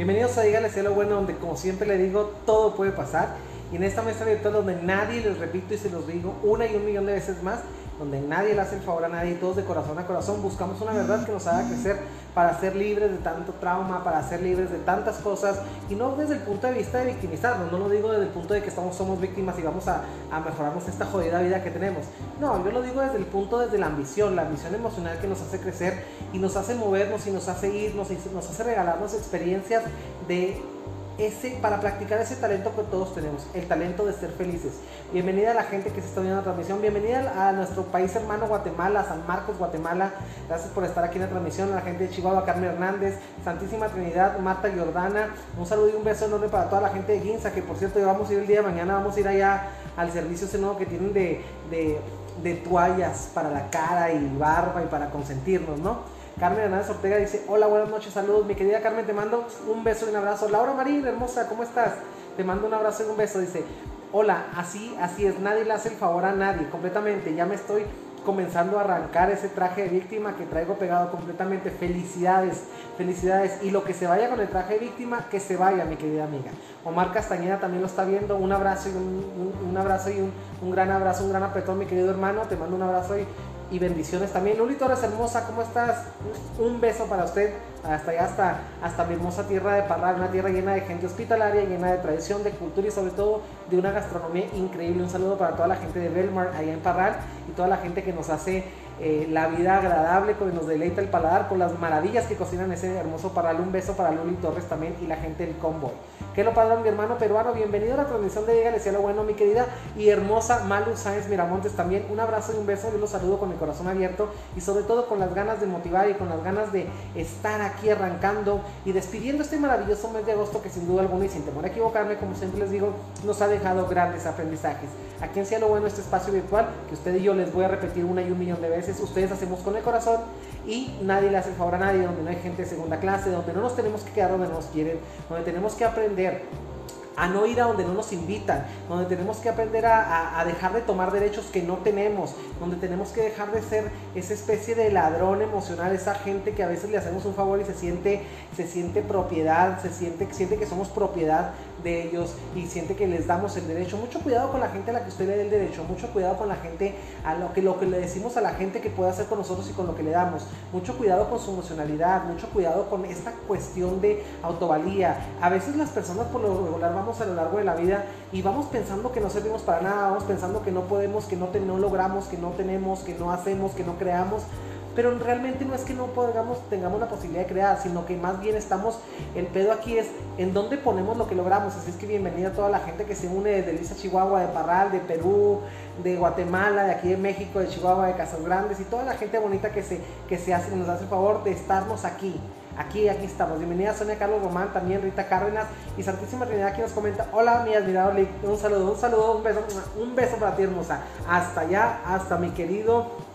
Bienvenidos a Dígale Cielo Bueno, donde como siempre le digo, todo puede pasar. Y en esta mesa virtual donde nadie, les repito y se los digo una y un millón de veces más, donde nadie le hace el favor a nadie, todos de corazón a corazón buscamos una verdad que nos haga crecer para ser libres de tanto trauma, para ser libres de tantas cosas y no desde el punto de vista de victimizarnos, no lo digo desde el punto de que estamos, somos víctimas y vamos a, a mejorarnos esta jodida vida que tenemos. No, yo lo digo desde el punto, desde la ambición, la ambición emocional que nos hace crecer y nos hace movernos y nos hace irnos y nos hace regalarnos experiencias de para practicar ese talento que todos tenemos, el talento de ser felices. Bienvenida a la gente que se está viendo la transmisión, bienvenida a nuestro país hermano Guatemala, San Marcos, Guatemala. Gracias por estar aquí en la transmisión, a la gente de Chihuahua, Carmen Hernández, Santísima Trinidad, Marta Jordana. Un saludo y un beso enorme para toda la gente de Ginza, que por cierto ya vamos a ir el día de mañana, vamos a ir allá al servicio ese nuevo que tienen de, de toallas para la cara y barba y para consentirnos, ¿no? Carmen Hernández Ortega dice, hola, buenas noches, saludos. Mi querida Carmen, te mando un beso y un abrazo. Laura Marín, hermosa, ¿cómo estás? Te mando un abrazo y un beso. Dice, hola, así, así es, nadie le hace el favor a nadie, completamente. Ya me estoy comenzando a arrancar ese traje de víctima que traigo pegado completamente. Felicidades, felicidades. Y lo que se vaya con el traje de víctima, que se vaya, mi querida amiga. Omar Castañeda también lo está viendo. Un abrazo y un, un, abrazo y un, un, gran abrazo, un gran apretón, mi querido hermano. Te mando un abrazo y y bendiciones también. Luli Torres hermosa, ¿cómo estás? Un beso para usted, hasta allá, hasta, hasta mi hermosa tierra de Parral, una tierra llena de gente hospitalaria, llena de tradición, de cultura y sobre todo de una gastronomía increíble. Un saludo para toda la gente de Belmar allá en Parral y toda la gente que nos hace eh, la vida agradable, que nos deleita el paladar con las maravillas que cocinan ese hermoso Parral. Un beso para Luli Torres también y la gente del Convoy. Que lo padrón, mi hermano peruano. Bienvenido a la transmisión de Dígale Cielo Bueno, mi querida y hermosa Malu Sáenz Miramontes también. Un abrazo y un beso. Yo los saludo con el corazón abierto y sobre todo con las ganas de motivar y con las ganas de estar aquí arrancando y despidiendo este maravilloso mes de agosto que sin duda alguna y sin temor a equivocarme, como siempre les digo, nos ha dejado grandes aprendizajes. Aquí en Cielo Bueno, este espacio virtual que usted y yo les voy a repetir una y un millón de veces, ustedes hacemos con el corazón y nadie le hace el favor a nadie, donde no hay gente de segunda clase, donde no nos tenemos que quedar donde nos quieren, donde tenemos que aprender a no ir a donde no nos invitan, donde tenemos que aprender a, a, dejar de tomar derechos que no tenemos, donde tenemos que dejar de ser esa especie de ladrón emocional, esa gente que a veces le hacemos un favor y se siente, se siente propiedad, se siente, siente que somos propiedad de ellos y siente que les damos el derecho. Mucho cuidado con la gente a la que usted le dé el derecho, mucho cuidado con la gente a lo que, lo que le decimos a la gente que puede hacer con nosotros y con lo que le damos. Mucho cuidado con su emocionalidad, mucho cuidado con esta cuestión de autovalía. A veces las personas por lo regular vamos a lo largo de la vida y vamos pensando que no servimos para nada, vamos pensando que no podemos, que no, te, no logramos, que no tenemos, que no hacemos, que no creamos pero realmente no es que no podamos, tengamos la posibilidad de crear, sino que más bien estamos, el pedo aquí es en dónde ponemos lo que logramos, así es que bienvenida a toda la gente que se une desde Lisa, Chihuahua, de Parral, de Perú, de Guatemala, de aquí de México, de Chihuahua, de Casas Grandes y toda la gente bonita que se, que se hace, nos hace el favor de estarnos aquí. Aquí, aquí estamos. Bienvenida Sonia Carlos Román, también Rita Cárdenas y Santísima Trinidad que nos comenta. Hola, mi admirado Lick. Un saludo, un saludo, un beso, un beso para ti, hermosa. Hasta allá, hasta mi querido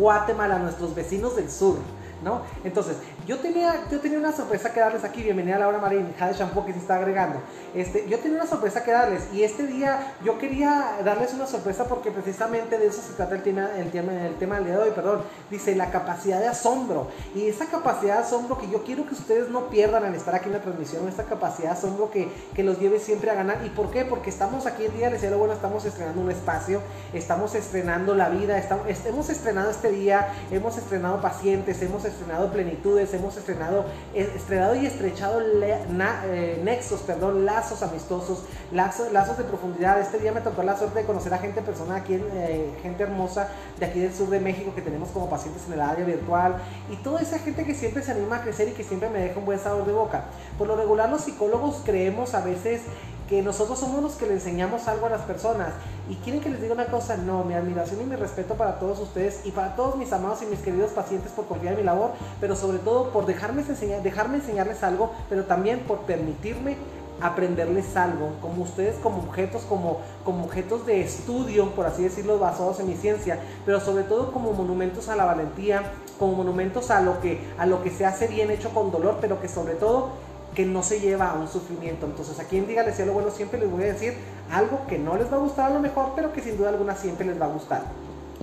Guatemala, nuestros vecinos del sur, ¿no? Entonces, yo tenía, yo tenía una sorpresa que darles aquí. Bienvenida Laura Marín, Jade Shampoo que se está agregando. Este, yo tenía una sorpresa que darles y este día yo quería darles una sorpresa porque precisamente de eso se trata el tema, el tema, el tema del día de hoy, perdón. Dice la capacidad de asombro y esa capacidad de asombro que yo quiero que ustedes no pierdan al estar aquí en la transmisión, esta capacidad de asombro que, que los lleve siempre a ganar. ¿Y por qué? Porque estamos aquí el día del cielo bueno, estamos estrenando un espacio, estamos estrenando la vida, estamos, hemos estrenado este día, hemos estrenado pacientes, hemos estrenado plenitudes, hemos estrenado, estrenado y estrechado eh, nexos, perdón, lazos amistosos, lazos, lazos de profundidad. Este día me tocó la suerte de conocer a gente persona aquí, eh, gente hermosa de aquí del sur de México que tenemos como pacientes en el área virtual y toda esa gente que siempre se anima a crecer y que siempre me deja un buen sabor de boca. Por lo regular los psicólogos creemos a veces que nosotros somos los que le enseñamos algo a las personas. Y quieren que les diga una cosa, no, mi admiración y mi respeto para todos ustedes y para todos mis amados y mis queridos pacientes por confiar en mi labor, pero sobre todo por dejarme, enseñar, dejarme enseñarles algo, pero también por permitirme aprenderles algo, como ustedes como objetos, como, como objetos de estudio, por así decirlo, basados en mi ciencia, pero sobre todo como monumentos a la valentía, como monumentos a lo que, a lo que se hace bien hecho con dolor, pero que sobre todo que no se lleva a un sufrimiento. Entonces, aquí en Dígale lo Bueno siempre les voy a decir algo que no les va a gustar a lo mejor, pero que sin duda alguna siempre les va a gustar.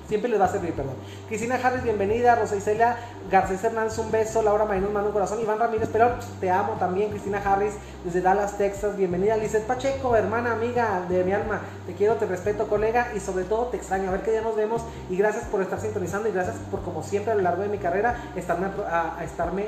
Siempre les va a servir, perdón. Cristina Harris, bienvenida. Rosa Isela Garcés Hernández, un beso. Laura Maynard, mando un corazón. Iván Ramírez pero te amo también. Cristina Harris, desde Dallas, Texas, bienvenida. Lizeth Pacheco, hermana, amiga de mi alma. Te quiero, te respeto, colega, y sobre todo te extraño. A ver qué día nos vemos. Y gracias por estar sintonizando y gracias por, como siempre, a lo largo de mi carrera, estarme, estarme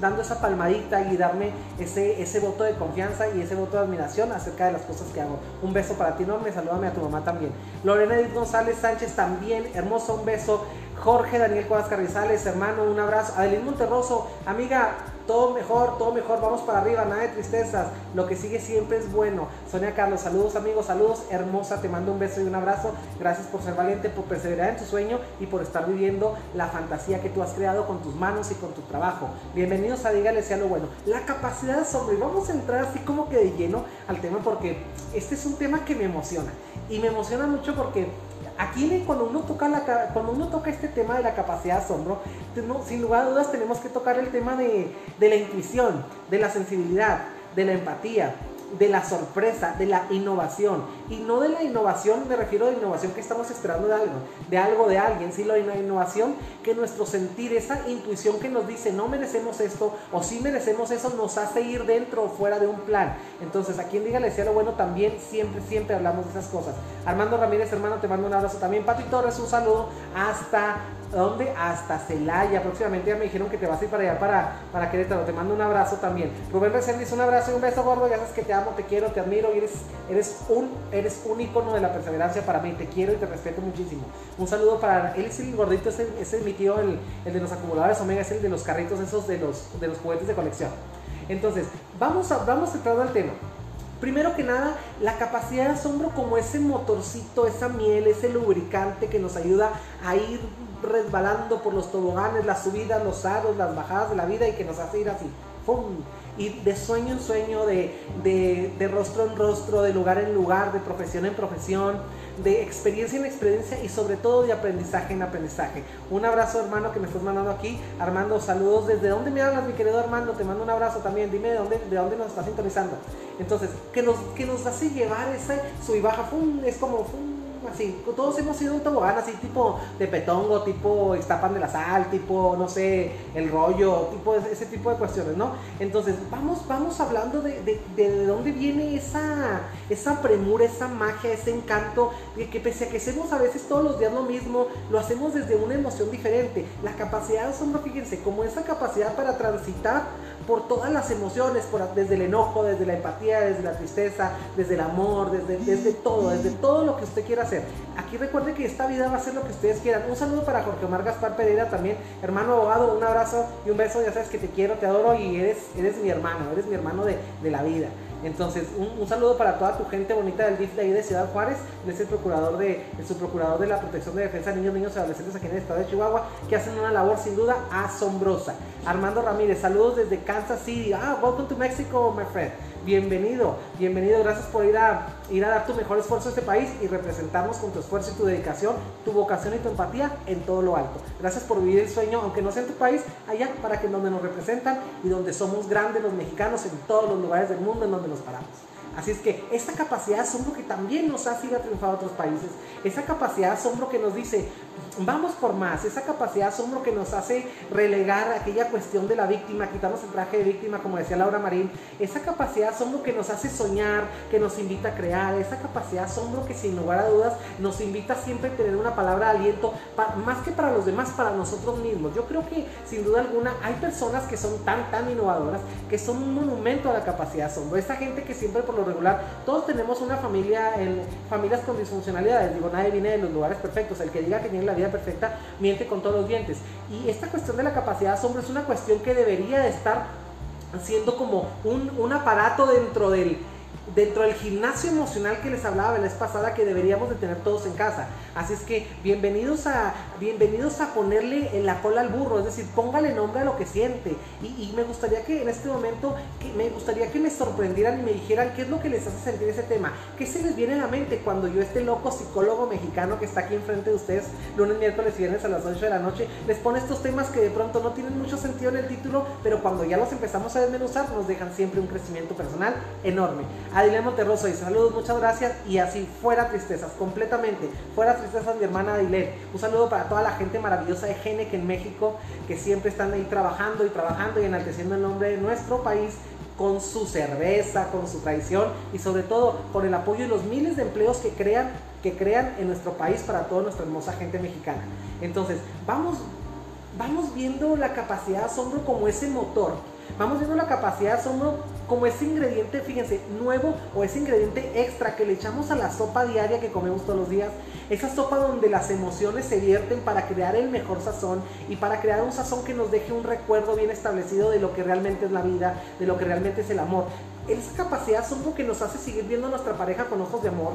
dando esa palmadita y darme ese, ese voto de confianza y ese voto de admiración acerca de las cosas que hago. Un beso para ti enorme. Salúdame a tu mamá también. Lorena Edith González Sánchez también, hermoso, un beso. Jorge Daniel Cuadras Carrizales, hermano, un abrazo. Adelín Monterroso, amiga, todo mejor, todo mejor, vamos para arriba, nada de tristezas, lo que sigue siempre es bueno. Sonia Carlos, saludos amigos, saludos, hermosa, te mando un beso y un abrazo. Gracias por ser valiente, por perseverar en tu sueño y por estar viviendo la fantasía que tú has creado con tus manos y con tu trabajo. Bienvenidos a Dígale sea lo bueno. La capacidad de asombro, y vamos a entrar así como que de lleno al tema porque este es un tema que me emociona. Y me emociona mucho porque aquí cuando uno toca cuando uno toca este tema de la capacidad de asombro, sin lugar a dudas tenemos que tocar el tema de la intuición, de la sensibilidad, de la empatía, de la sorpresa, de la innovación. Y no de la innovación, me refiero a la innovación que estamos esperando de algo, de algo de alguien, sino la innovación que nuestro sentir, esa intuición que nos dice no merecemos esto o sí merecemos eso, nos hace ir dentro o fuera de un plan. Entonces, a quien diga le decía lo bueno, también siempre, siempre hablamos de esas cosas. Armando Ramírez, hermano, te mando un abrazo también. Pati Torres, un saludo hasta ¿Dónde? Hasta Celaya. Próximamente ya me dijeron que te vas a ir para allá, para, para Querétaro. Te mando un abrazo también. Rubén dice un abrazo y un beso gordo. Ya sabes que te amo, te quiero, te admiro y eres, eres, un, un icono de la perseverancia para mí. Te quiero y te respeto muchísimo. Un saludo para él, es el gordito, ese, es mi tío, el, el, de los acumuladores Omega, es el de los carritos esos de los, de los juguetes de colección. Entonces, vamos a, vamos a entrar al tema. Primero que nada, la capacidad de asombro como ese motorcito, esa miel, ese lubricante que nos ayuda a ir resbalando por los toboganes, las subidas, los aros, las bajadas de la vida y que nos hace ir así. ¡Pum! Y de sueño en sueño, de, de, de rostro en rostro, de lugar en lugar, de profesión en profesión, de experiencia en experiencia y sobre todo de aprendizaje en aprendizaje. Un abrazo hermano que me estás mandando aquí. Armando, saludos. ¿Desde dónde me hablas, mi querido Armando? Te mando un abrazo también. Dime de dónde, de dónde nos estás sintonizando. Entonces, que nos, que nos hace llevar ese sub y baja. Es como así, todos hemos sido un tobogán así tipo de petongo, tipo estapan de la sal, tipo, no sé, el rollo, tipo ese tipo de cuestiones, ¿no? Entonces, vamos, vamos hablando de, de, de dónde viene esa, esa premura, esa magia, ese encanto, de que pese a que hacemos a veces todos los días lo mismo, lo hacemos desde una emoción diferente. La capacidad de asombro, fíjense, como esa capacidad para transitar por todas las emociones, por, desde el enojo, desde la empatía, desde la tristeza, desde el amor, desde, todo, desde todo lo que usted quiera hacer. Aquí recuerde que esta vida va a ser lo que ustedes quieran. Un saludo para Jorge Omar Gaspar Pereira también, hermano abogado, un abrazo y un beso, ya sabes que te quiero, te adoro y eres, eres mi hermano, eres mi hermano de, de la vida. Entonces, un, saludo para toda tu gente bonita del DIF de ahí de Ciudad Juárez. es el procurador de, el subprocurador de la protección de defensa de niños, niños y adolescentes aquí en el estado de Chihuahua, que hacen una labor sin duda asombrosa. Armando Ramírez, saludos desde Kansas City. Ah, welcome to Mexico, my friend bienvenido, bienvenido, gracias por ir a, ir a dar tu mejor esfuerzo a este país y representarnos con tu esfuerzo y tu dedicación, tu vocación y tu empatía en todo lo alto. Gracias por vivir el sueño, aunque no sea en tu país, allá para que donde nos representan y donde somos grandes los mexicanos en todos los lugares del mundo en donde nos paramos. Así es que esta capacidad de asombro que también nos hace ir a triunfar a otros países, esa capacidad de asombro que nos dice, vamos por más, esa capacidad de asombro que nos hace relegar aquella cuestión de la víctima, quitarnos el traje de víctima, como decía Laura Marín, esa capacidad de asombro que nos hace soñar, que nos invita a crear, esa capacidad de asombro que sin lugar a dudas nos invita siempre a tener una palabra de aliento, más que para los demás, para nosotros mismos. Yo creo que sin duda alguna hay personas que son tan, tan innovadoras, que son un monumento a la capacidad de asombro. Esa gente que siempre por lo regular, todos tenemos una familia, en familias con disfuncionalidades, digo, nadie viene de los lugares perfectos, el que diga que tiene la vida perfecta, miente con todos los dientes. Y esta cuestión de la capacidad de asombro es una cuestión que debería de estar siendo como un, aparato dentro del, dentro del gimnasio emocional que les hablaba la vez pasada que deberíamos de tener todos en casa. Así es que bienvenidos a, bienvenidos a ponerle en la cola al burro, es decir, póngale nombre a lo que siente. Y, me gustaría que en este momento, que me gustaría que me sorprendieran y me dijeran qué es lo que les hace sentir ese tema. ¿Qué se les viene a la mente cuando yo, este loco psicólogo mexicano que está aquí enfrente de ustedes, lunes, miércoles y viernes a las 8 de la noche, les pone estos temas que de pronto no tienen mucho sentido en el título, pero cuando ya los empezamos a desmenuzar nos dejan siempre un crecimiento personal enorme. Adilema Monterroso y saludos, muchas gracias. Y así, fuera tristezas, completamente. Fuera tristezas, mi hermana Adilén. Un saludo para toda la gente maravillosa de Genec en México, que siempre están ahí trabajando y trabajando y enalteciendo el nombre de nuestro país con su cerveza, con su tradición y sobre todo con el apoyo y los miles de empleos que crean, que crean en nuestro país para toda nuestra hermosa gente mexicana. Entonces, vamos, vamos viendo la capacidad de asombro como ese motor. Vamos viendo la capacidad de asombro como ese ingrediente, fíjense, nuevo o ese ingrediente extra que le echamos a la sopa diaria que comemos todos los días. Esa sopa donde las emociones se vierten para crear el mejor sazón y para crear un sazón que nos deje un recuerdo bien establecido de lo que realmente es la vida, de lo que realmente es el amor. Esa capacidad de asombro que nos hace seguir viendo a nuestra pareja con ojos de amor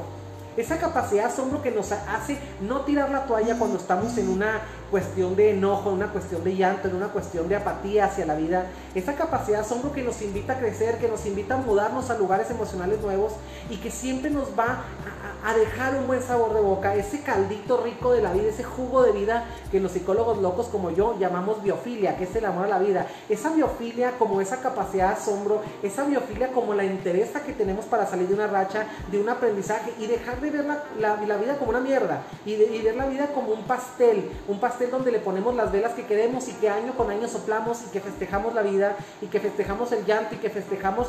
esa capacidad de asombro que nos hace no tirar la toalla cuando estamos en una cuestión de enojo, en una cuestión de llanto, en una cuestión de apatía hacia la vida. Esa capacidad de asombro que nos invita a crecer, que nos invita a mudarnos a lugares emocionales nuevos y que siempre nos va a, dejar un buen sabor de boca, ese caldito rico de la vida, ese jugo de vida que los psicólogos locos como yo llamamos biofilia, que es el amor a la vida. Esa biofilia como esa capacidad de asombro, esa biofilia como la interés que tenemos para salir de una racha, de un aprendizaje y dejar de ver la, vida como una mierda y, ver la vida como un pastel, un pastel donde le ponemos las velas que queremos y que año con año soplamos y que festejamos la vida y que festejamos el llanto y que festejamos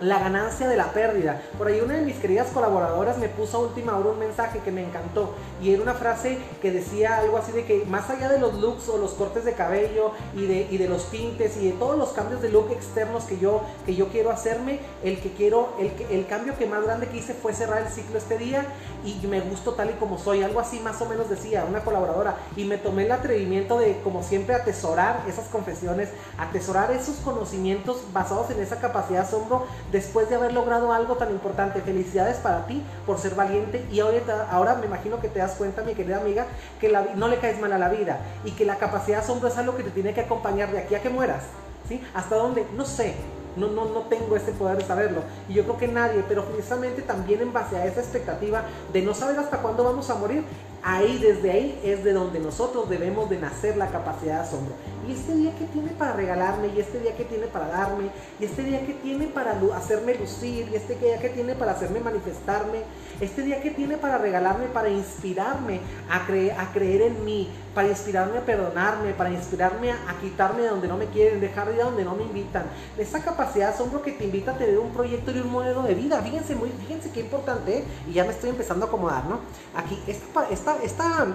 la ganancia de la pérdida. Por ahí una de mis queridas colaboradoras me puso a última hora un mensaje que me encantó y era una frase que decía algo así de que más allá de los looks o los cortes de cabello y de, y de los tintes y de todos los cambios de look externos que yo, que yo quiero hacerme, el que quiero, el, el cambio que más grande que hice fue cerrar el ciclo este día y me gusto tal y como soy, algo así más o menos decía una colaboradora y me tomé el atrevimiento de como siempre atesorar esas confesiones, atesorar esos conocimientos basados en esa capacidad de asombro después de haber logrado algo tan importante. Felicidades para ti por ser valiente y ahora, ahora me imagino que te das cuenta, mi querida amiga, que no le caes mal a la vida y que la capacidad de asombro es algo que te tiene que acompañar de aquí a que mueras. ¿sí? ¿Hasta dónde? No sé, no, no, no tengo ese poder de saberlo. Y yo creo que nadie, pero precisamente también en base a esa expectativa de no saber hasta cuándo vamos a morir, ahí, desde ahí, es de donde nosotros debemos de nacer la capacidad de asombro. Y este día que tiene para regalarme, y este día que tiene para darme, y este día que tiene para hacerme lucir, y este día que tiene para hacerme manifestarme, este día que tiene para regalarme, para inspirarme a, a creer en mí, para inspirarme a perdonarme, para inspirarme a, quitarme de donde no me quieren, dejar de donde no me invitan. Esa capacidad de asombro que te invita a tener un proyecto y un modelo de vida. Fíjense, muy, fíjense qué importante, ¿eh? y ya me estoy empezando a acomodar, ¿no? Aquí, esta, esta esta,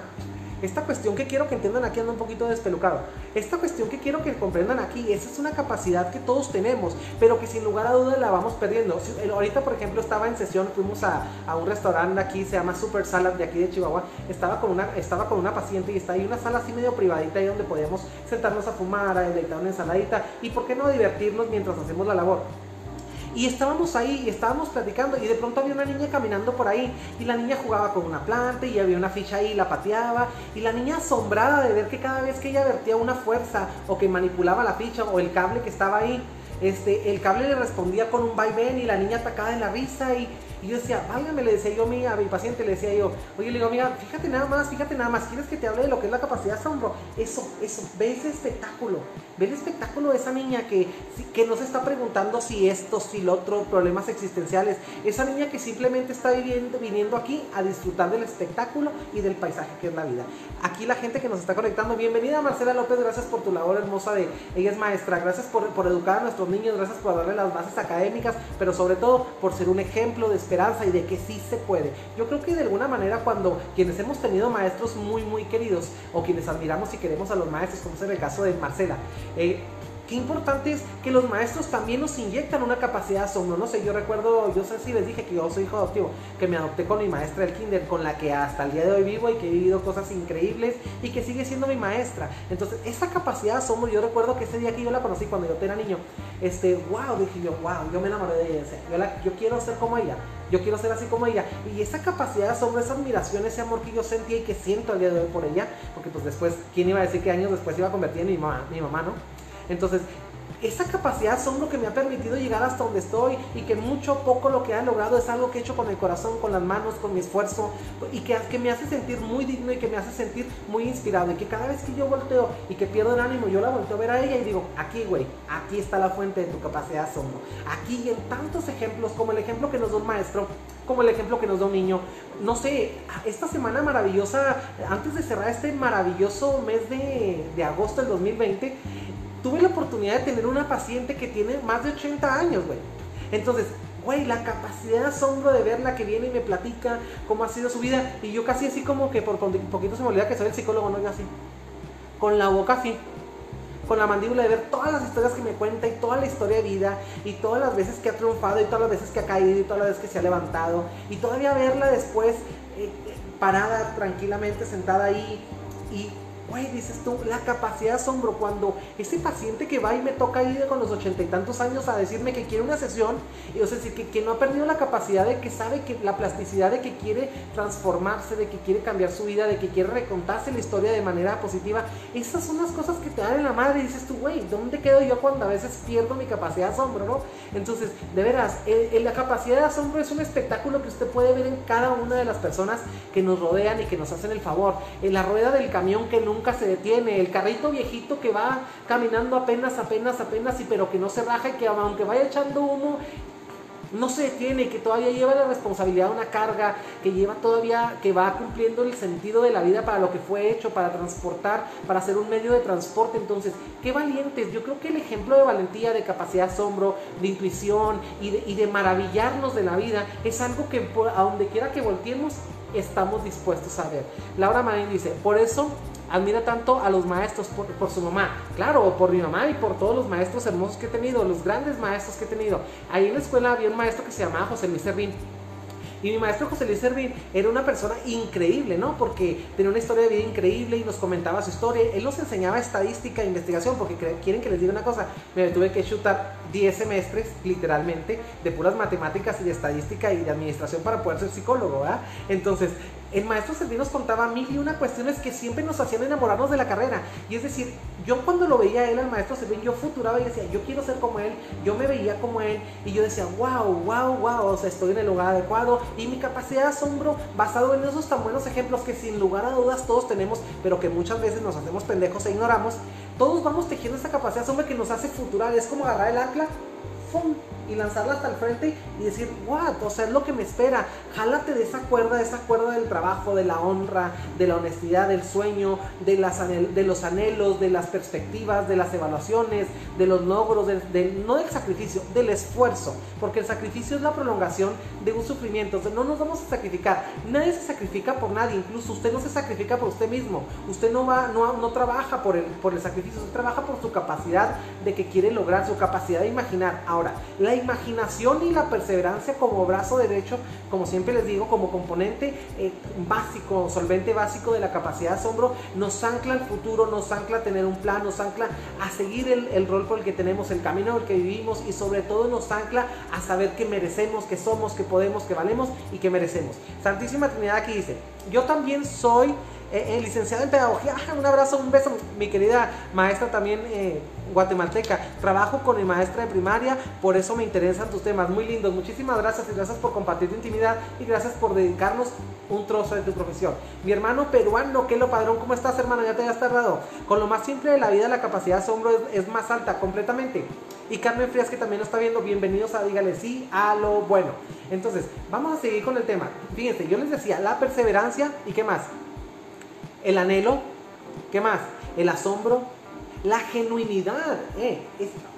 esta, cuestión que quiero que entiendan aquí anda un poquito despelucado. Esta cuestión que quiero que comprendan aquí, esa es una capacidad que todos tenemos, pero que sin lugar a dudas la vamos perdiendo. Ahorita, por ejemplo, estaba en sesión, fuimos a, un restaurante aquí, se llama Super Salad de aquí de Chihuahua. Estaba con una, estaba con una paciente y está ahí una sala así medio privadita ahí donde podíamos sentarnos a fumar, a deleitar una ensaladita y, ¿por qué no divertirnos mientras hacemos la labor? Y estábamos ahí y estábamos platicando y de pronto había una niña caminando por ahí y la niña jugaba con una planta y había una ficha ahí y la pateaba y la niña asombrada de ver que cada vez que ella vertía una fuerza o que manipulaba la ficha o el cable que estaba ahí, este, el cable le respondía con un vaivén y la niña atacaba en la risa y, y yo decía, válgame, le decía yo a mi, paciente, le decía yo, oye, le digo, amiga, fíjate nada más, fíjate nada más, ¿quieres que te hable de lo que es la capacidad de asombro? Eso, eso, ve ese espectáculo, ve el espectáculo de esa niña que, que no se está preguntando si esto, si lo otro, problemas existenciales. Esa niña que simplemente está viviendo, viniendo aquí a disfrutar del espectáculo y del paisaje que es la vida. Aquí la gente que nos está conectando, bienvenida Marcela López, gracias por tu labor hermosa de, ella es maestra, gracias por, por educar a nuestros niños, gracias por darle las bases académicas, pero sobre todo por ser un ejemplo de y de que sí se puede. Yo creo que de alguna manera cuando quienes hemos tenido maestros muy, muy queridos o quienes admiramos y queremos a los maestros, como es el caso de Marcela, eh, qué importante es que los maestros también nos inyectan una capacidad asombro. No sé, yo recuerdo, yo sé si les dije que yo soy hijo adoptivo, que me adopté con mi maestra del kinder, con la que hasta el día de hoy vivo y que he vivido cosas increíbles y que sigue siendo mi maestra. Entonces, esa capacidad asombro, yo recuerdo que ese día que yo la conocí cuando yo era niño, este, wow, dije yo, wow, yo me enamoré de ella. Yo, yo quiero ser como ella yo quiero ser así como ella. Y esa capacidad asombro, esa admiración, ese amor que yo sentía y que siento al día de hoy por ella, porque pues después, ¿quién iba a decir que años después iba a convertir en mi mamá, mi mamá ¿no? Entonces, esa capacidad son lo que me ha permitido llegar hasta donde estoy y que mucho poco lo que he logrado es algo que he hecho con el corazón, con las manos, con mi esfuerzo y que, que me hace sentir muy digno y que me hace sentir muy inspirado y que cada vez que yo volteo y que pierdo el ánimo, yo la volteo a ver a ella y digo, aquí güey, aquí está la fuente de tu capacidad de. Aquí en tantos ejemplos, como el ejemplo que nos da un maestro, como el ejemplo que nos da un niño, no sé, esta semana maravillosa, antes de cerrar este maravilloso mes de, de agosto del 2020, tuve la oportunidad de tener una paciente que tiene más de 80 años, güey. Entonces, güey, la capacidad de asombro de verla que viene y me platica cómo ha sido su vida. Y yo casi así como que por poquito se me olvida que soy el psicólogo, no yo así. Con la boca así. Con la mandíbula de ver todas las historias que me cuenta y toda la historia de vida y todas las veces que ha triunfado y todas las veces que ha caído y todas las veces que se ha levantado. Y todavía verla después eh, eh, parada tranquilamente, sentada ahí y güey, dices tú, la capacidad de asombro cuando ese paciente que va y me toca ir con los ochenta y tantos años a decirme que quiere una sesión, y, o sea, que, que no ha perdido la capacidad de que sabe que la plasticidad de que quiere transformarse, de que quiere cambiar su vida, de que quiere recontarse la historia de manera positiva, esas son las cosas que te dan en la madre y dices tú, güey, ¿dónde quedo yo cuando a veces pierdo mi capacidad de asombro, no? Entonces, de veras, la capacidad de asombro es un espectáculo que usted puede ver en cada una de las personas que nos rodean y que nos hacen el favor, en la rueda del camión que nunca nunca se detiene, el carrito viejito que va caminando apenas, apenas, apenas, y pero que no se raja y que aunque vaya echando humo, no se detiene, que todavía lleva la responsabilidad de una carga, que lleva todavía, que va cumpliendo el sentido de la vida para lo que fue hecho, para transportar, para ser un medio de transporte. Entonces, qué valientes. Yo creo que el ejemplo de valentía, de capacidad de asombro, de intuición y de, y de maravillarnos de la vida es algo que a donde quiera que volteemos estamos dispuestos a ver. Laura Marín dice, por eso admira tanto a los maestros por, su mamá, claro, por mi mamá y por todos los maestros hermosos que he tenido, los grandes maestros que he tenido. Ahí en la escuela había un maestro que se llamaba José Luis Servín. Y mi maestro José Luis Servín era una persona increíble, ¿no? Porque tenía una historia de vida increíble y nos comentaba su historia. Él nos enseñaba estadística e investigación, porque quieren que les diga una cosa, me tuve que chutar 10 semestres, literalmente, de puras matemáticas y de estadística y de administración para poder ser psicólogo, ¿verdad? Entonces, el maestro Servín nos contaba mil y una cuestiones que siempre nos hacían enamorarnos de la carrera. Y es decir, yo cuando lo veía a él, al maestro Servín, yo futuraba y decía, yo quiero ser como él, yo me veía como él, y yo decía, wow, wow, wow, o sea, estoy en el lugar adecuado. Y mi capacidad de asombro, basado en esos tan buenos ejemplos que sin lugar a dudas todos tenemos, pero que muchas veces nos hacemos pendejos e ignoramos, todos vamos tejiendo esa capacidad de asombro que nos hace futurar. Es como agarrar el ancla y lanzarla hasta el frente y decir, what, o sea, es lo que me espera. Jálate de esa cuerda, de esa cuerda del trabajo, de la honra, de la honestidad, del sueño, de, las de los anhelos, de las perspectivas, de las evaluaciones, de los logros, no del sacrificio, del esfuerzo, porque el sacrificio es la prolongación de un sufrimiento. O sea, no nos vamos a sacrificar. Nadie se sacrifica por nadie, incluso usted no se sacrifica por usted mismo. Usted no va, no, no trabaja por el, por el sacrificio, usted trabaja por su capacidad de que quiere lograr, su capacidad de imaginar. Ahora, la imaginación y la perseverancia como brazo derecho, como siempre les digo, como componente eh, básico, solvente básico de la capacidad de asombro, nos ancla al futuro, nos ancla a tener un plan, nos ancla a seguir el, rol por el que tenemos, el camino por el que vivimos y sobre todo nos ancla a saber que merecemos, que somos, que podemos, que valemos y que merecemos. Santísima Trinidad aquí dice, yo también soy eh, eh, licenciada en pedagogía, un abrazo, un beso, mi querida maestra también eh, guatemalteca. Trabajo con mi maestra de primaria, por eso me interesan tus temas, muy lindos. Muchísimas gracias y gracias por compartir tu intimidad y gracias por dedicarnos un trozo de tu profesión. Mi hermano peruano, que lo padrón, ¿cómo estás, hermano? Ya te habías tardado. Con lo más simple de la vida, la capacidad de asombro es, más alta, completamente. Y Carmen Frías, que también lo está viendo, bienvenidos a Dígale Sí a lo bueno. Entonces, vamos a seguir con el tema. Fíjense, yo les decía, la perseverancia y qué más el anhelo, ¿qué más? El asombro, la genuinidad. Eh,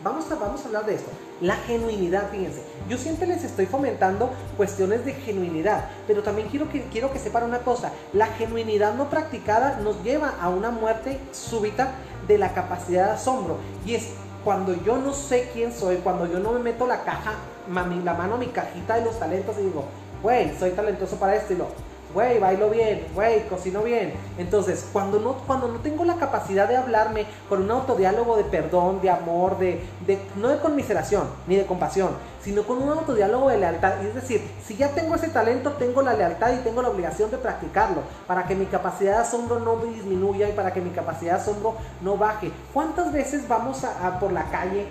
vamos, a, vamos a hablar de esto. La genuinidad, fíjense. Yo siempre les estoy fomentando cuestiones de genuinidad, pero también quiero que, quiero que sepan una cosa. La genuinidad no practicada nos lleva a una muerte súbita de la capacidad de asombro. Y es cuando yo no sé quién soy, cuando yo no me meto la caja, la mano a mi cajita de los talentos y digo, güey, soy talentoso para esto y lo güey, bailo bien, güey, cocino bien. Entonces, cuando no, cuando no tengo la capacidad de hablarme con un autodiálogo de perdón, de amor, de, de no de conmiseración, ni de compasión, sino con un autodiálogo de lealtad. Es decir, si ya tengo ese talento, tengo la lealtad y tengo la obligación de practicarlo para que mi capacidad de asombro no disminuya y para que mi capacidad de asombro no baje. ¿Cuántas veces vamos a, por la calle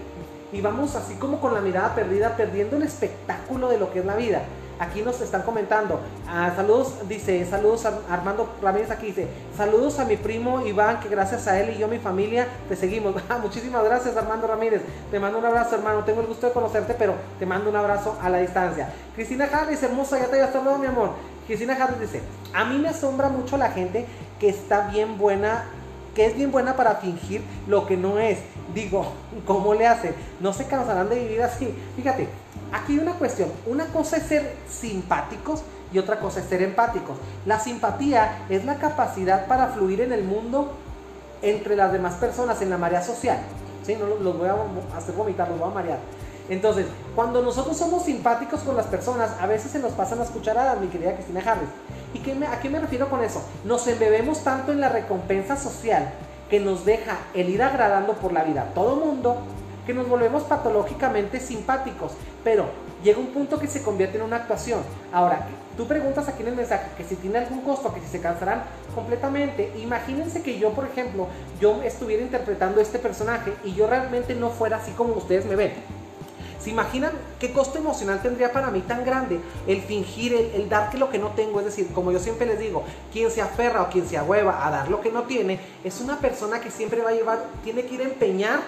y vamos así como con la mirada perdida, perdiendo el espectáculo de lo que es la vida? Aquí nos están comentando. Ah, saludos, dice, saludos a Armando Ramírez aquí dice, saludos a mi primo Iván, que gracias a él y yo, mi familia, te seguimos. Ah, muchísimas gracias Armando Ramírez. Te mando un abrazo, hermano. Tengo el gusto de conocerte, pero te mando un abrazo a la distancia. Cristina Harris, hermosa, ya te había hablado, mi amor. Cristina Harris dice, a mí me asombra mucho la gente que está bien buena que es bien buena para fingir lo que no es. Digo, ¿cómo le hace? No se cansarán de vivir así. Fíjate, aquí hay una cuestión. Una cosa es ser simpáticos y otra cosa es ser empáticos. La simpatía es la capacidad para fluir en el mundo entre las demás personas en la marea social. ¿Sí? No los voy a hacer vomitar, los voy a marear. Entonces, cuando nosotros somos simpáticos con las personas, a veces se nos pasan las cucharadas, mi querida Cristina Harris. ¿Y qué me, a qué me refiero con eso? Nos embebemos tanto en la recompensa social que nos deja el ir agradando por la vida a todo mundo, que nos volvemos patológicamente simpáticos. Pero llega un punto que se convierte en una actuación. Ahora, tú preguntas aquí en el mensaje que si tiene algún costo, que si se cansarán completamente. Imagínense que yo, por ejemplo, yo estuviera interpretando este personaje y yo realmente no fuera así como ustedes me ven ¿Se imaginan qué costo emocional tendría para mí tan grande el fingir, el, dar que lo que no tengo? Es decir, como yo siempre les digo, quien se aferra o quien se ahueva a dar lo que no tiene, es una persona que siempre va a llevar, tiene que ir a empeñar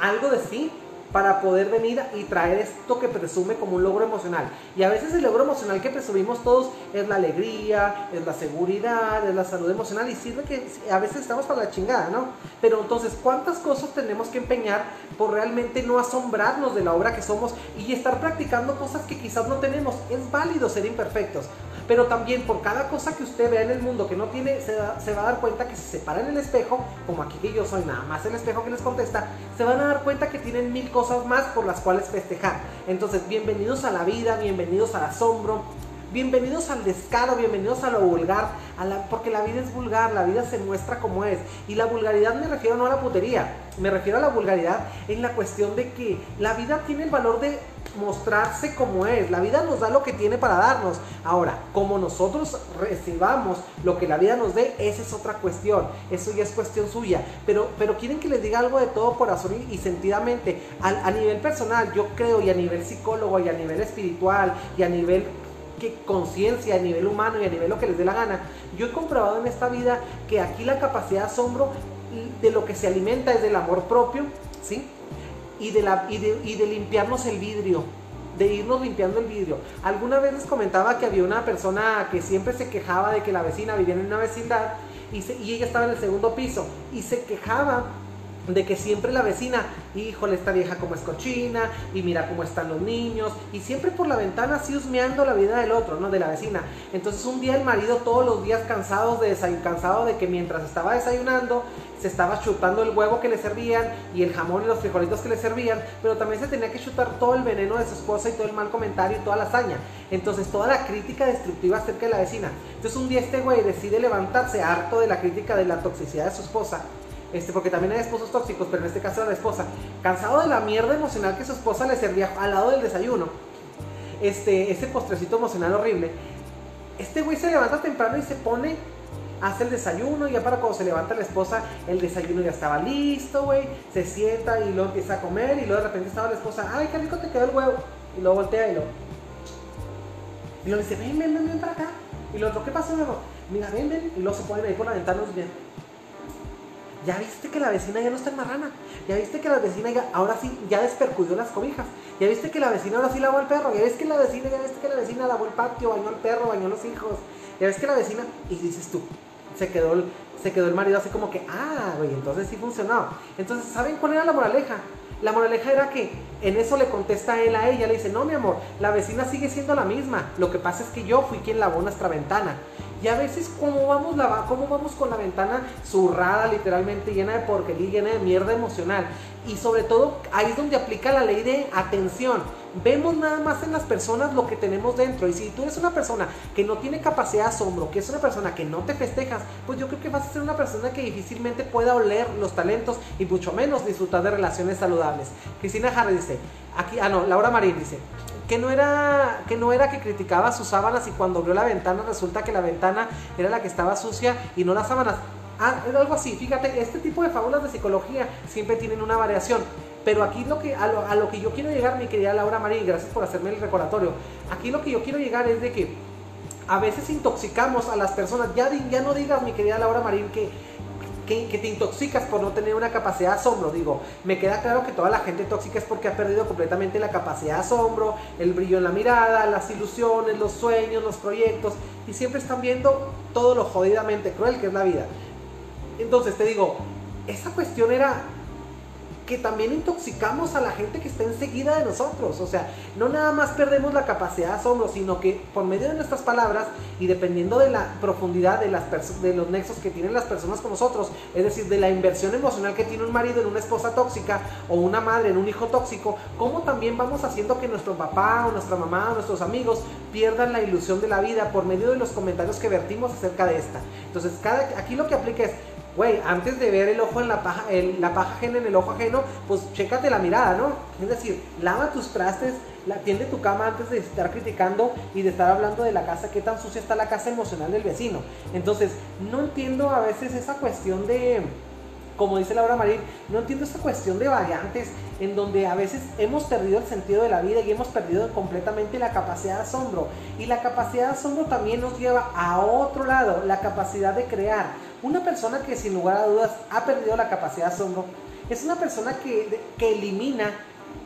algo de sí para poder venir y traer esto que presume como un logro emocional. Y a veces el logro emocional que presumimos todos es la alegría, es la seguridad, es la salud emocional y sirve que a veces estamos para la chingada, ¿no? Pero entonces, ¿cuántas cosas tenemos que empeñar por realmente no asombrarnos de la obra que somos y estar practicando cosas que quizás no tenemos? Es válido ser imperfectos. Pero también por cada cosa que usted vea en el mundo que no tiene, se, va a dar cuenta que si se para en el espejo, como aquí que yo soy nada más el espejo que les contesta, se van a dar cuenta que tienen mil cosas más por las cuales festejar. Entonces, bienvenidos a la vida, bienvenidos al asombro, bienvenidos al descaro, bienvenidos a lo vulgar, a la, porque la vida es vulgar, la vida se muestra como es. Y la vulgaridad me refiero no a la putería, me refiero a la vulgaridad en la cuestión de que la vida tiene el valor de mostrarse como es. La vida nos da lo que tiene para darnos. Ahora, como nosotros recibamos lo que la vida nos dé, esa es otra cuestión. Eso ya es cuestión suya. Pero, pero quieren que les diga algo de todo corazón y, y sentidamente. A, a nivel personal, yo creo, y a nivel psicólogo, y a nivel espiritual, y a nivel que conciencia a nivel humano y a nivel lo que les dé la gana. Yo he comprobado en esta vida que aquí la capacidad de asombro de lo que se alimenta es del amor propio, ¿sí? y de, la, y de, limpiarnos el vidrio, de irnos limpiando el vidrio. Alguna vez les comentaba que había una persona que siempre se quejaba de que la vecina vivía en una vecindad y, y ella estaba en el segundo piso y se quejaba de que siempre la vecina, híjole, esta vieja como es cochina, y mira cómo están los niños, y siempre por la ventana así husmeando la vida del otro, ¿no? De la vecina. Entonces un día el marido todos los días cansado de, cansado de que mientras estaba desayunando, se estaba chutando el huevo que le servían, y el jamón y los frijolitos que le servían, pero también se tenía que chutar todo el veneno de su esposa y todo el mal comentario y toda la hazaña. Entonces toda la crítica destructiva acerca de la vecina. Entonces un día este güey decide levantarse harto de la crítica de la toxicidad de su esposa este, porque también hay esposos tóxicos, pero en este caso era la esposa, cansado de la mierda emocional que su esposa le servía al lado del desayuno, este, ese postrecito emocional horrible, este güey se levanta temprano y se pone, hace el desayuno, y ya para cuando se levanta la esposa, el desayuno ya estaba listo, güey, se sienta y luego empieza a comer, y luego de repente estaba la esposa, ay, qué rico te quedó el huevo, y luego voltea y lo, y luego dice, ven, ven, ven, ven para acá, y lo otro, ¿qué pasó luego? Mira, ven, ven, y luego se ponen ahí por la ventana y ya viste que la vecina ya no está en marrana, ya viste que la vecina ya, ahora sí, ya despercudió las cobijas, ya viste que la vecina ahora sí lavó al perro, ya ves que la vecina, ya viste que la vecina lavó el patio, bañó al perro, bañó los hijos, ya ves que la vecina, y dices tú, se quedó se quedó el marido así como que, ah, güey, entonces sí funcionó. Entonces, ¿saben cuál era la moraleja? La moraleja era que en eso le contesta él a ella, le dice, no mi amor, la vecina sigue siendo la misma, lo que pasa es que yo fui quien lavó nuestra ventana. Y a veces, ¿cómo vamos, la, cómo vamos con la ventana zurrada, literalmente llena de porquería, llena de mierda emocional? Y sobre todo, ahí es donde aplica la ley de atención vemos nada más en las personas lo que tenemos dentro. Y si tú eres una persona que no tiene capacidad de asombro, que es una persona que no te festejas, pues yo creo que vas a ser una persona que difícilmente pueda oler los talentos y mucho menos disfrutar de relaciones saludables. Cristina Harry dice, aquí, ah no, Laura Marín dice, que no era que no era que criticaba sus sábanas y cuando abrió la ventana resulta que la ventana era la que estaba sucia y no las sábanas. Ah, era algo así. Fíjate, este tipo de fábulas de psicología siempre tienen una variación. Pero aquí lo que, a, lo, que yo quiero llegar, mi querida Laura Marín, gracias por hacerme el recordatorio, aquí lo que yo quiero llegar es de que a veces intoxicamos a las personas, ya, ya no digas, mi querida Laura Marín, que, que, te intoxicas por no tener una capacidad de asombro. Digo, me queda claro que toda la gente tóxica es porque ha perdido completamente la capacidad de asombro, el brillo en la mirada, las ilusiones, los sueños, los proyectos, y siempre están viendo todo lo jodidamente cruel que es la vida. Entonces te digo, esa cuestión era que también intoxicamos a la gente que está enseguida de nosotros. O sea, no nada más perdemos la capacidad de asombro, sino que por medio de nuestras palabras y dependiendo de la profundidad de, las de los nexos que tienen las personas con nosotros, es decir, de la inversión emocional que tiene un marido en una esposa tóxica o una madre en un hijo tóxico, cómo también vamos haciendo que nuestro papá o nuestra mamá o nuestros amigos pierdan la ilusión de la vida por medio de los comentarios que vertimos acerca de esta. Entonces, cada, aquí lo que aplica es güey, antes de ver el ojo en la paja, la paja ajena en el ojo ajeno, pues chécate la mirada, ¿no? Es decir, lava tus trastes, la, tiende tu cama antes de estar criticando y de estar hablando de la casa, qué tan sucia está la casa emocional del vecino. Entonces, no entiendo a veces esa cuestión de, como dice Laura Marín, no entiendo esta cuestión de variantes en donde a veces hemos perdido el sentido de la vida y hemos perdido completamente la capacidad de asombro. Y la capacidad de asombro también nos lleva a otro lado, la capacidad de crear. Una persona que sin lugar a dudas ha perdido la capacidad de asombro es una persona que, que elimina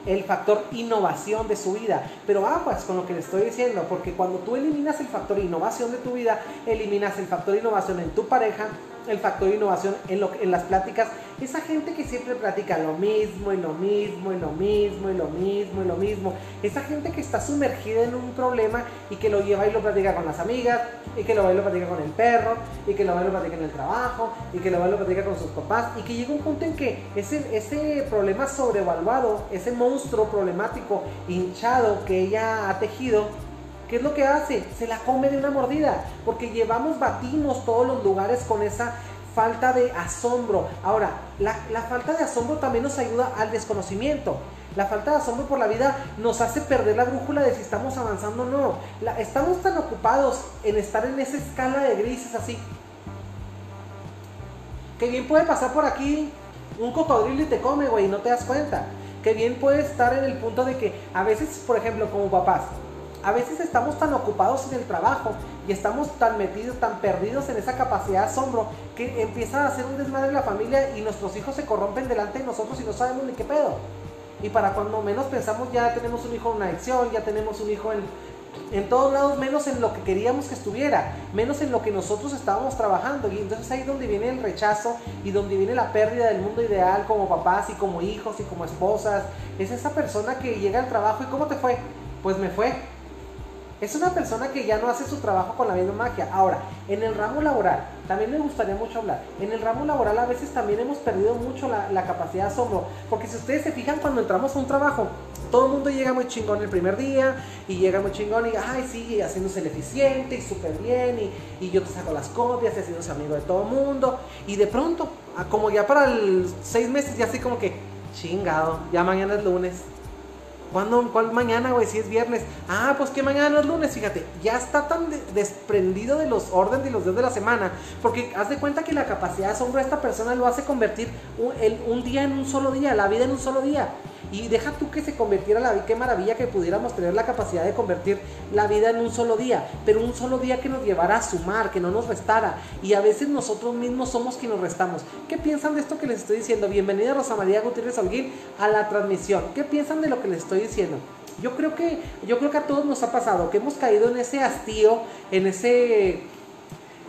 el factor innovación de su vida. Pero aguas con lo que le estoy diciendo, porque cuando tú eliminas el factor innovación de tu vida, eliminas el factor innovación en tu pareja, el factor innovación en las pláticas. Esa gente que siempre platica lo mismo y lo mismo y lo mismo y lo mismo y lo mismo. Esa gente que está sumergida en un problema y que lo lleva y lo platica con las amigas, y que lo va y lo platica con el perro, y que lo va y lo platica en el trabajo, y que lo va y lo platica con sus papás, y que llega un punto en que ese, ese problema sobrevaluado, ese monstruo problemático hinchado que ella ha tejido, ¿Qué es lo que hace? Se la come de una mordida, porque llevamos, batimos todos los lugares con esa falta de asombro. Ahora, la, falta de asombro también nos ayuda al desconocimiento. La falta de asombro por la vida nos hace perder la brújula de si estamos avanzando o no. estamos tan ocupados en estar en esa escala de grises así. Que bien puede pasar por aquí un cocodrilo y te come, güey, y no te das cuenta. Que bien puede estar en el punto de que a veces, por ejemplo, como papás, a veces estamos tan ocupados en el trabajo y estamos tan metidos, tan perdidos en esa capacidad de asombro que empieza a hacer un desmadre en la familia y nuestros hijos se corrompen delante de nosotros y no sabemos ni qué pedo. Y para cuando menos pensamos ya tenemos un hijo en una adicción, ya tenemos un hijo en, en todos lados, menos en lo que queríamos que estuviera, menos en lo que nosotros estábamos trabajando. Y entonces ahí es donde viene el rechazo y donde viene la pérdida del mundo ideal como papás y como hijos y como esposas. Es esa persona que llega al trabajo y ¿cómo te fue? Pues me fue es una persona que ya no hace su trabajo con la misma magia. Ahora, en el ramo laboral, también me gustaría mucho hablar. En el ramo laboral a veces también hemos perdido mucho la, capacidad de asombro. Porque si ustedes se fijan cuando entramos a un trabajo, todo el mundo llega muy chingón el primer día y llega muy chingón y, ay, sí, haciéndose el eficiente y súper bien y, y, yo te saco las copias y haciéndose amigo de todo el mundo. Y de pronto, como ya para el seis meses, ya así como que, chingado, ya mañana es lunes ¿Cuándo, ¿Cuál mañana, güey? Si es viernes. Ah, pues que mañana es lunes, fíjate. Ya está tan desprendido de los órdenes y los días de la semana. Porque haz de cuenta que la capacidad de asombro de esta persona lo hace convertir un día en un solo día, la vida en un solo día. Y deja tú que se convirtiera la vida, qué maravilla que pudiéramos tener la capacidad de convertir la vida en un solo día, pero un solo día que nos llevara a sumar, que no nos restara. Y a veces nosotros mismos somos quienes nos restamos. ¿Qué piensan de esto que les estoy diciendo? Bienvenida Rosa María Gutiérrez Holguín a la transmisión. ¿Qué piensan de lo que les estoy diciendo? Yo creo que, yo creo que a todos nos ha pasado, que hemos caído en ese hastío, en ese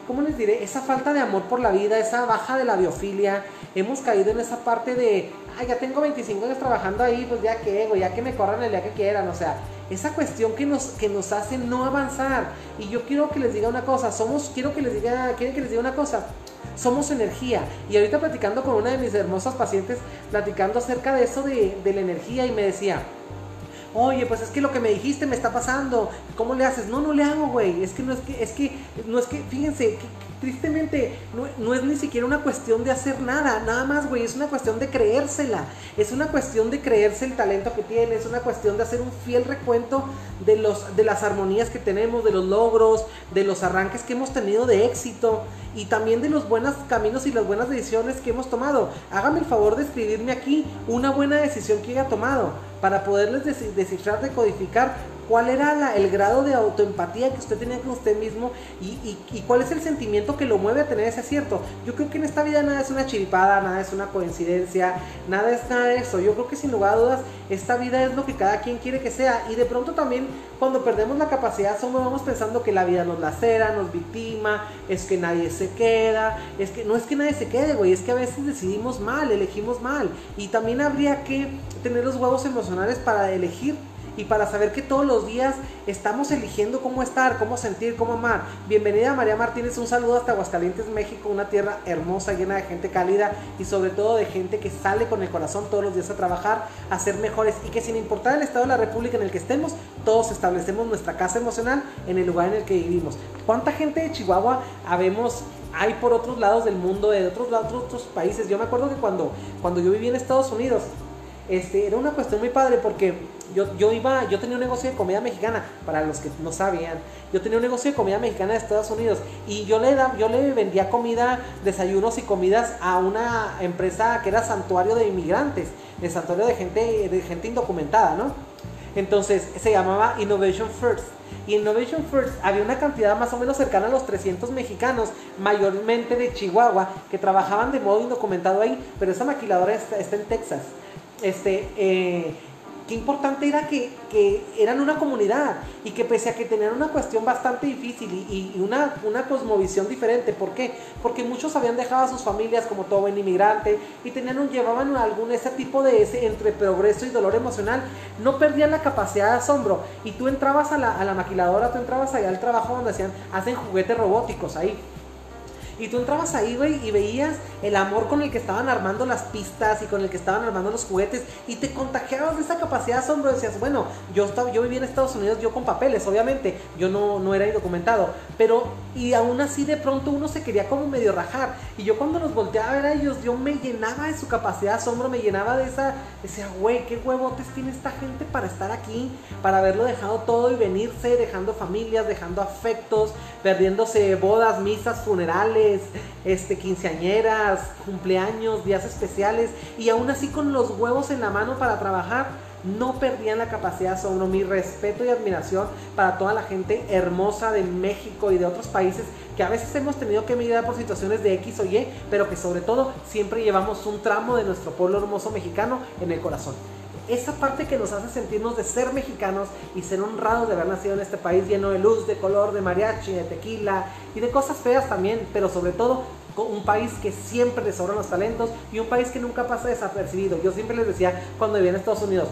¿cómo les diré? Esa falta de amor por la vida, esa baja de la biofilia, hemos caído en esa parte de, ya tengo 25 años trabajando ahí, pues ya que, güey, ya que me corran el día que quieran, o sea, esa cuestión que nos, que nos hace no avanzar. Y yo quiero que les diga una cosa, somos, quiero que les diga, quieren que les diga una cosa, somos energía. Y ahorita platicando con una de mis hermosas pacientes, platicando acerca de eso de, de la energía y me decía, oye, pues es que lo que me dijiste me está pasando, ¿cómo le haces? No, no le hago, güey, es que no es que, es que, no es que, fíjense, tristemente no, es ni siquiera una cuestión de hacer nada, nada más, güey, es una cuestión de creérsela, es una cuestión de creerse el talento que tiene, es una cuestión de hacer un fiel recuento de, los, de las armonías que tenemos, de los logros, de los arranques que hemos tenido de éxito y también de los buenos caminos y las buenas decisiones que hemos tomado. Hágame el favor de escribirme aquí una buena decisión que haya tomado para poderles descifrar, decodificar cuál era el grado de autoempatía que usted tenía con usted mismo y, cuál es el sentimiento que lo mueve a tener ese acierto. Yo creo que en esta vida nada es una chiripada, nada es una coincidencia, nada es nada de eso. Yo creo que sin lugar a dudas esta vida es lo que cada quien quiere que sea. Y de pronto también cuando perdemos la capacidad somos vamos pensando que la vida nos lacera, nos victima, es que nadie se queda, es que no es que nadie se quede, güey, es que a veces decidimos mal, elegimos mal. Y también habría que tener los huevos emocionales para elegir y para saber que todos los días estamos eligiendo cómo estar, cómo sentir, cómo amar. Bienvenida María Martínez, un saludo hasta Aguascalientes, México, una tierra hermosa, llena de gente cálida y sobre todo de gente que sale con el corazón todos los días a trabajar, a ser mejores y que sin importar el estado de la República en el que estemos, todos establecemos nuestra casa emocional en el lugar en el que vivimos. ¿Cuánta gente de Chihuahua habemos hay por otros lados del mundo, de otros, otros, otros países? Yo me acuerdo que cuando, cuando yo viví en Estados Unidos, este, era una cuestión muy padre porque yo, yo iba, yo tenía un negocio de comida mexicana, para los que no sabían, yo tenía un negocio de comida mexicana de Estados Unidos y yo le, da, yo le vendía comida, desayunos y comidas a una empresa que era santuario de inmigrantes, de santuario de gente, de gente indocumentada, ¿no? Entonces se llamaba Innovation First. Y Innovation First había una cantidad más o menos cercana a los 300 mexicanos, mayormente de Chihuahua, que trabajaban de modo indocumentado ahí, pero esa maquiladora está, está en Texas. Este, eh, qué importante era que, eran una comunidad y que pese a que tenían una cuestión bastante difícil y, una, una, cosmovisión diferente, ¿por qué? Porque muchos habían dejado a sus familias como todo buen inmigrante y tenían un, llevaban algún ese tipo de ese entre progreso y dolor emocional, no perdían la capacidad de asombro. Y tú entrabas a la, a la maquiladora, tú entrabas allá al trabajo donde hacían, hacen juguetes robóticos ahí y tú entrabas ahí, güey, y veías el amor con el que estaban armando las pistas y con el que estaban armando los juguetes y te contagiabas de esa capacidad de asombro. Decías, bueno, yo, yo viví en Estados Unidos, yo con papeles, obviamente, yo no, no era indocumentado, pero y aún así de pronto uno se quería como medio rajar. Y yo cuando los volteaba a ver a ellos, yo me llenaba de su capacidad asombro, me llenaba de esa, decía, güey, qué huevotes tiene esta gente para estar aquí, para haberlo dejado todo y venirse, dejando familias, dejando afectos, perdiéndose bodas, misas, funerales este, quinceañeras, cumpleaños, días especiales, y aún así con los huevos en la mano para trabajar, no perdían la capacidad asombro. Mi respeto y admiración para toda la gente hermosa de México y de otros países que a veces hemos tenido que mirar por situaciones de X o Y, pero que sobre todo siempre llevamos un tramo de nuestro pueblo hermoso mexicano en el corazón esa parte que nos hace sentirnos de ser mexicanos y ser honrados de haber nacido en este país lleno de luz, de color, de mariachi, de tequila y de cosas feas también, pero sobre todo un país que siempre le sobran los talentos y un país que nunca pasa desapercibido. Yo siempre les decía cuando vivía en Estados Unidos,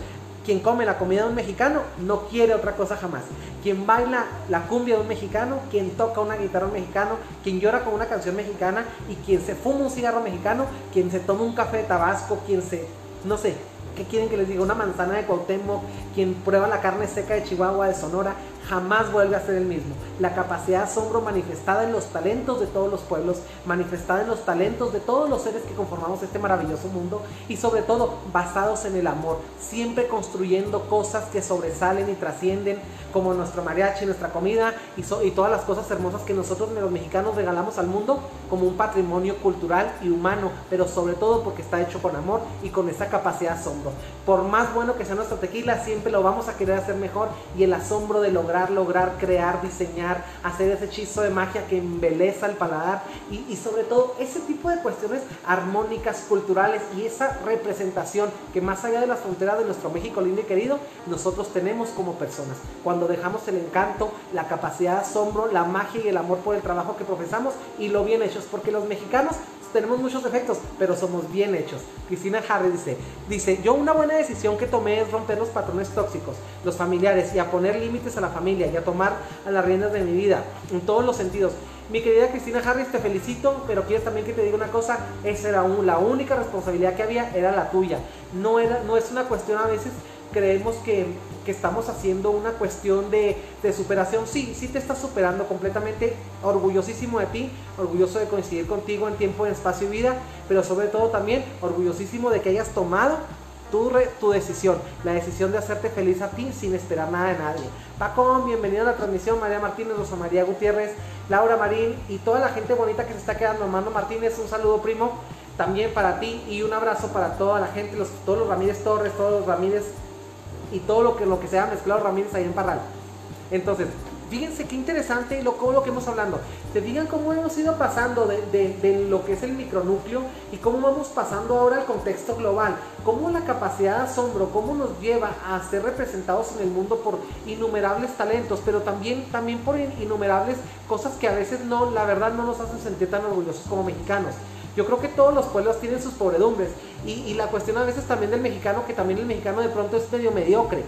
quien come la comida de un mexicano no quiere otra cosa jamás. Quien baila la cumbia de un mexicano, quien toca una guitarra de un mexicano, quien llora con una canción mexicana y quien se fuma un cigarro mexicano, quien se toma un café de Tabasco, quien se, no sé, ¿Qué quieren que les diga? Una manzana de Cuauhtémoc, quien prueba la carne seca de Chihuahua, de Sonora, jamás vuelve a ser el mismo. La capacidad de asombro manifestada en los talentos de todos los pueblos, manifestada en los talentos de todos los seres que conformamos este maravilloso mundo y sobre todo basados en el amor, siempre construyendo cosas que sobresalen y trascienden como nuestro mariachi, nuestra comida y, y todas las cosas hermosas que nosotros los mexicanos regalamos al mundo como un patrimonio cultural y humano, pero sobre todo porque está hecho con amor y con esa capacidad de asombro. Por más bueno que sea nuestro tequila, siempre lo vamos a querer hacer mejor y el asombro de lograr lograr, crear, diseñar, hacer ese hechizo de magia que embeleza el paladar y, y sobre todo ese tipo de cuestiones armónicas, culturales y esa representación que más allá de las fronteras de nuestro México lindo y querido, nosotros tenemos como personas. Cuando dejamos el encanto, la capacidad de asombro, la magia y el amor por el trabajo que profesamos y lo bien hechos, porque los mexicanos tenemos muchos defectos, pero somos bien hechos. Cristina Harry dice, dice, yo una buena decisión que tomé es romper los patrones tóxicos, los familiares y a poner límites a la familia y a tomar a las riendas de mi vida en todos los sentidos. Mi querida Cristina Harris, te felicito, pero quieres también que te diga una cosa, esa era la única responsabilidad que había, era la tuya. No, era, no es una cuestión a veces creemos que, que estamos haciendo una cuestión de, de, superación. Sí, sí te estás superando completamente, orgullosísimo de ti, orgulloso de coincidir contigo en tiempo, en espacio y vida, pero sobre todo también orgullosísimo de que hayas tomado tu, re, tu decisión, la decisión de hacerte feliz a ti sin esperar nada de nadie. Paco, bienvenido a la transmisión, María Martínez, Rosa María Gutiérrez, Laura Marín y toda la gente bonita que se está quedando, Armando Martínez, un saludo primo también para ti y un abrazo para toda la gente, los, todos los Ramírez Torres, todos los Ramírez y todo lo que, lo que sea mezclado Ramírez ahí en Parral. Entonces, fíjense qué interesante lo, lo que hemos hablando. Se digan cómo hemos ido pasando de, de, de, lo que es el micronúcleo y cómo vamos pasando ahora al contexto global. Cómo la capacidad de asombro, cómo nos lleva a ser representados en el mundo por innumerables talentos, pero también, también por innumerables cosas que a veces no, la verdad no nos hacen sentir tan orgullosos como mexicanos. Yo creo que todos los pueblos tienen sus pobredumbres y, la cuestión a veces también del mexicano, que también el mexicano de pronto es medio mediocre.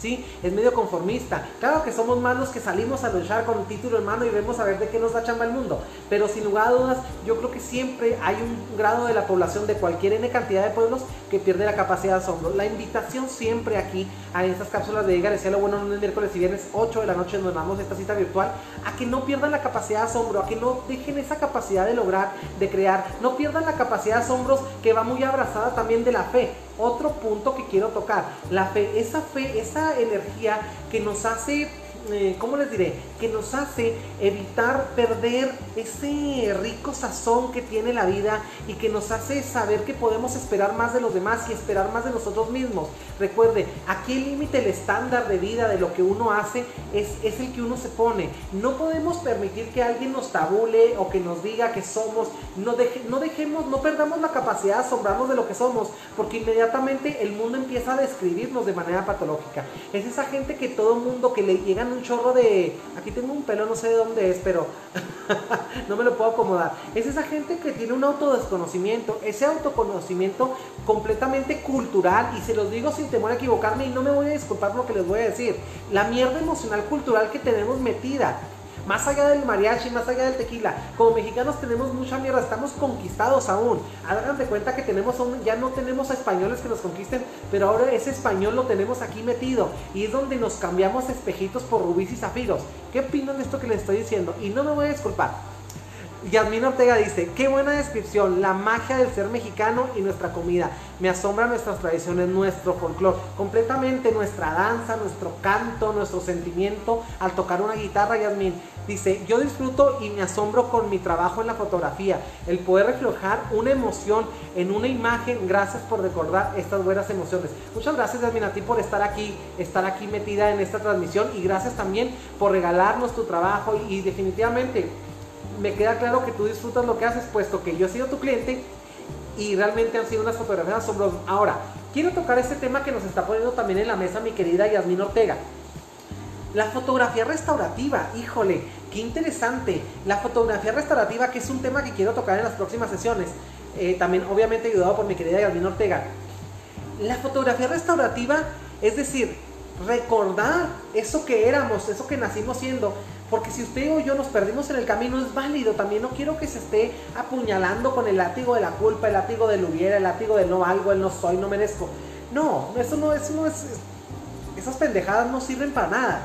¿Sí? Es medio conformista. Claro que somos más los que salimos a luchar con un título en mano y vemos a ver de qué nos da chamba el mundo. Pero sin lugar a dudas, yo creo que siempre hay un grado de la población de cualquier N cantidad de pueblos que pierde la capacidad de asombro. La invitación siempre aquí a estas cápsulas de Diga decía lo bueno lunes, miércoles y viernes 8 de la noche donde damos esta cita virtual, a que no pierdan la capacidad de asombro, a que no dejen esa capacidad de lograr, de crear, no pierdan la capacidad de asombros que va muy abrazada también de la fe otro punto que quiero tocar. La fe, esa fe, esa energía que nos hace, eh, ¿cómo les diré? Que nos hace evitar perder ese rico sazón que tiene la vida y que nos hace saber que podemos esperar más de los demás y esperar más de nosotros mismos. Recuerde, aquí el límite, el estándar de vida de lo que uno hace es, es el que uno se pone. No podemos permitir que alguien nos tabule o que nos diga que somos. No, deje, no dejemos, no perdamos la capacidad de asombrarnos de lo que somos, porque inmediatamente el mundo empieza a describirnos de manera patológica. Es esa gente que todo mundo que le llegan un chorro de. Aquí tengo un pelo, no sé de dónde es, pero no me lo puedo acomodar. Es esa gente que tiene un autodesconocimiento, ese autoconocimiento completamente cultural, y se los digo sin temor a equivocarme, y no me voy a disculpar lo que les voy a decir. La mierda emocional cultural que tenemos metida. Más allá del mariachi, más allá del tequila, como mexicanos tenemos mucha mierda, estamos conquistados aún. Hagan de cuenta que tenemos un, ya no tenemos españoles que nos conquisten, pero ahora ese español lo tenemos aquí metido y es donde nos cambiamos espejitos por rubíes y zafiros. ¿Qué opinan de esto que les estoy diciendo? Y no me voy a disculpar. Yasmina Ortega dice, qué buena descripción, la magia del ser mexicano y nuestra comida. Me asombra nuestras tradiciones, nuestro folclore, completamente nuestra danza, nuestro canto, nuestro sentimiento al tocar una guitarra, Yasmin. Dice, yo disfruto y me asombro con mi trabajo en la fotografía, el poder reflejar una emoción en una imagen, gracias por recordar estas buenas emociones. Muchas gracias, Yasmin, a ti por estar aquí, estar aquí metida en esta transmisión y gracias también por regalarnos tu trabajo y definitivamente me queda claro que tú disfrutas lo que haces, puesto que yo he sido tu cliente y realmente han sido unas fotografías asombrosas. Ahora, quiero tocar este tema que nos está poniendo también en la mesa mi querida Yasmin Ortega. La fotografía restaurativa, híjole, qué interesante. La fotografía restaurativa, que es un tema que quiero tocar en las próximas sesiones. Eh, también, obviamente, ayudado por mi querida Yasmin Ortega. La fotografía restaurativa, es decir, recordar eso que éramos, eso que nacimos siendo, porque si usted o yo nos perdimos en el camino es válido. También no quiero que se esté apuñalando con el látigo de la culpa, el látigo del hubiera, el látigo del no valgo, el no soy, no merezco. No, eso no, eso no es. Esas pendejadas no sirven para nada.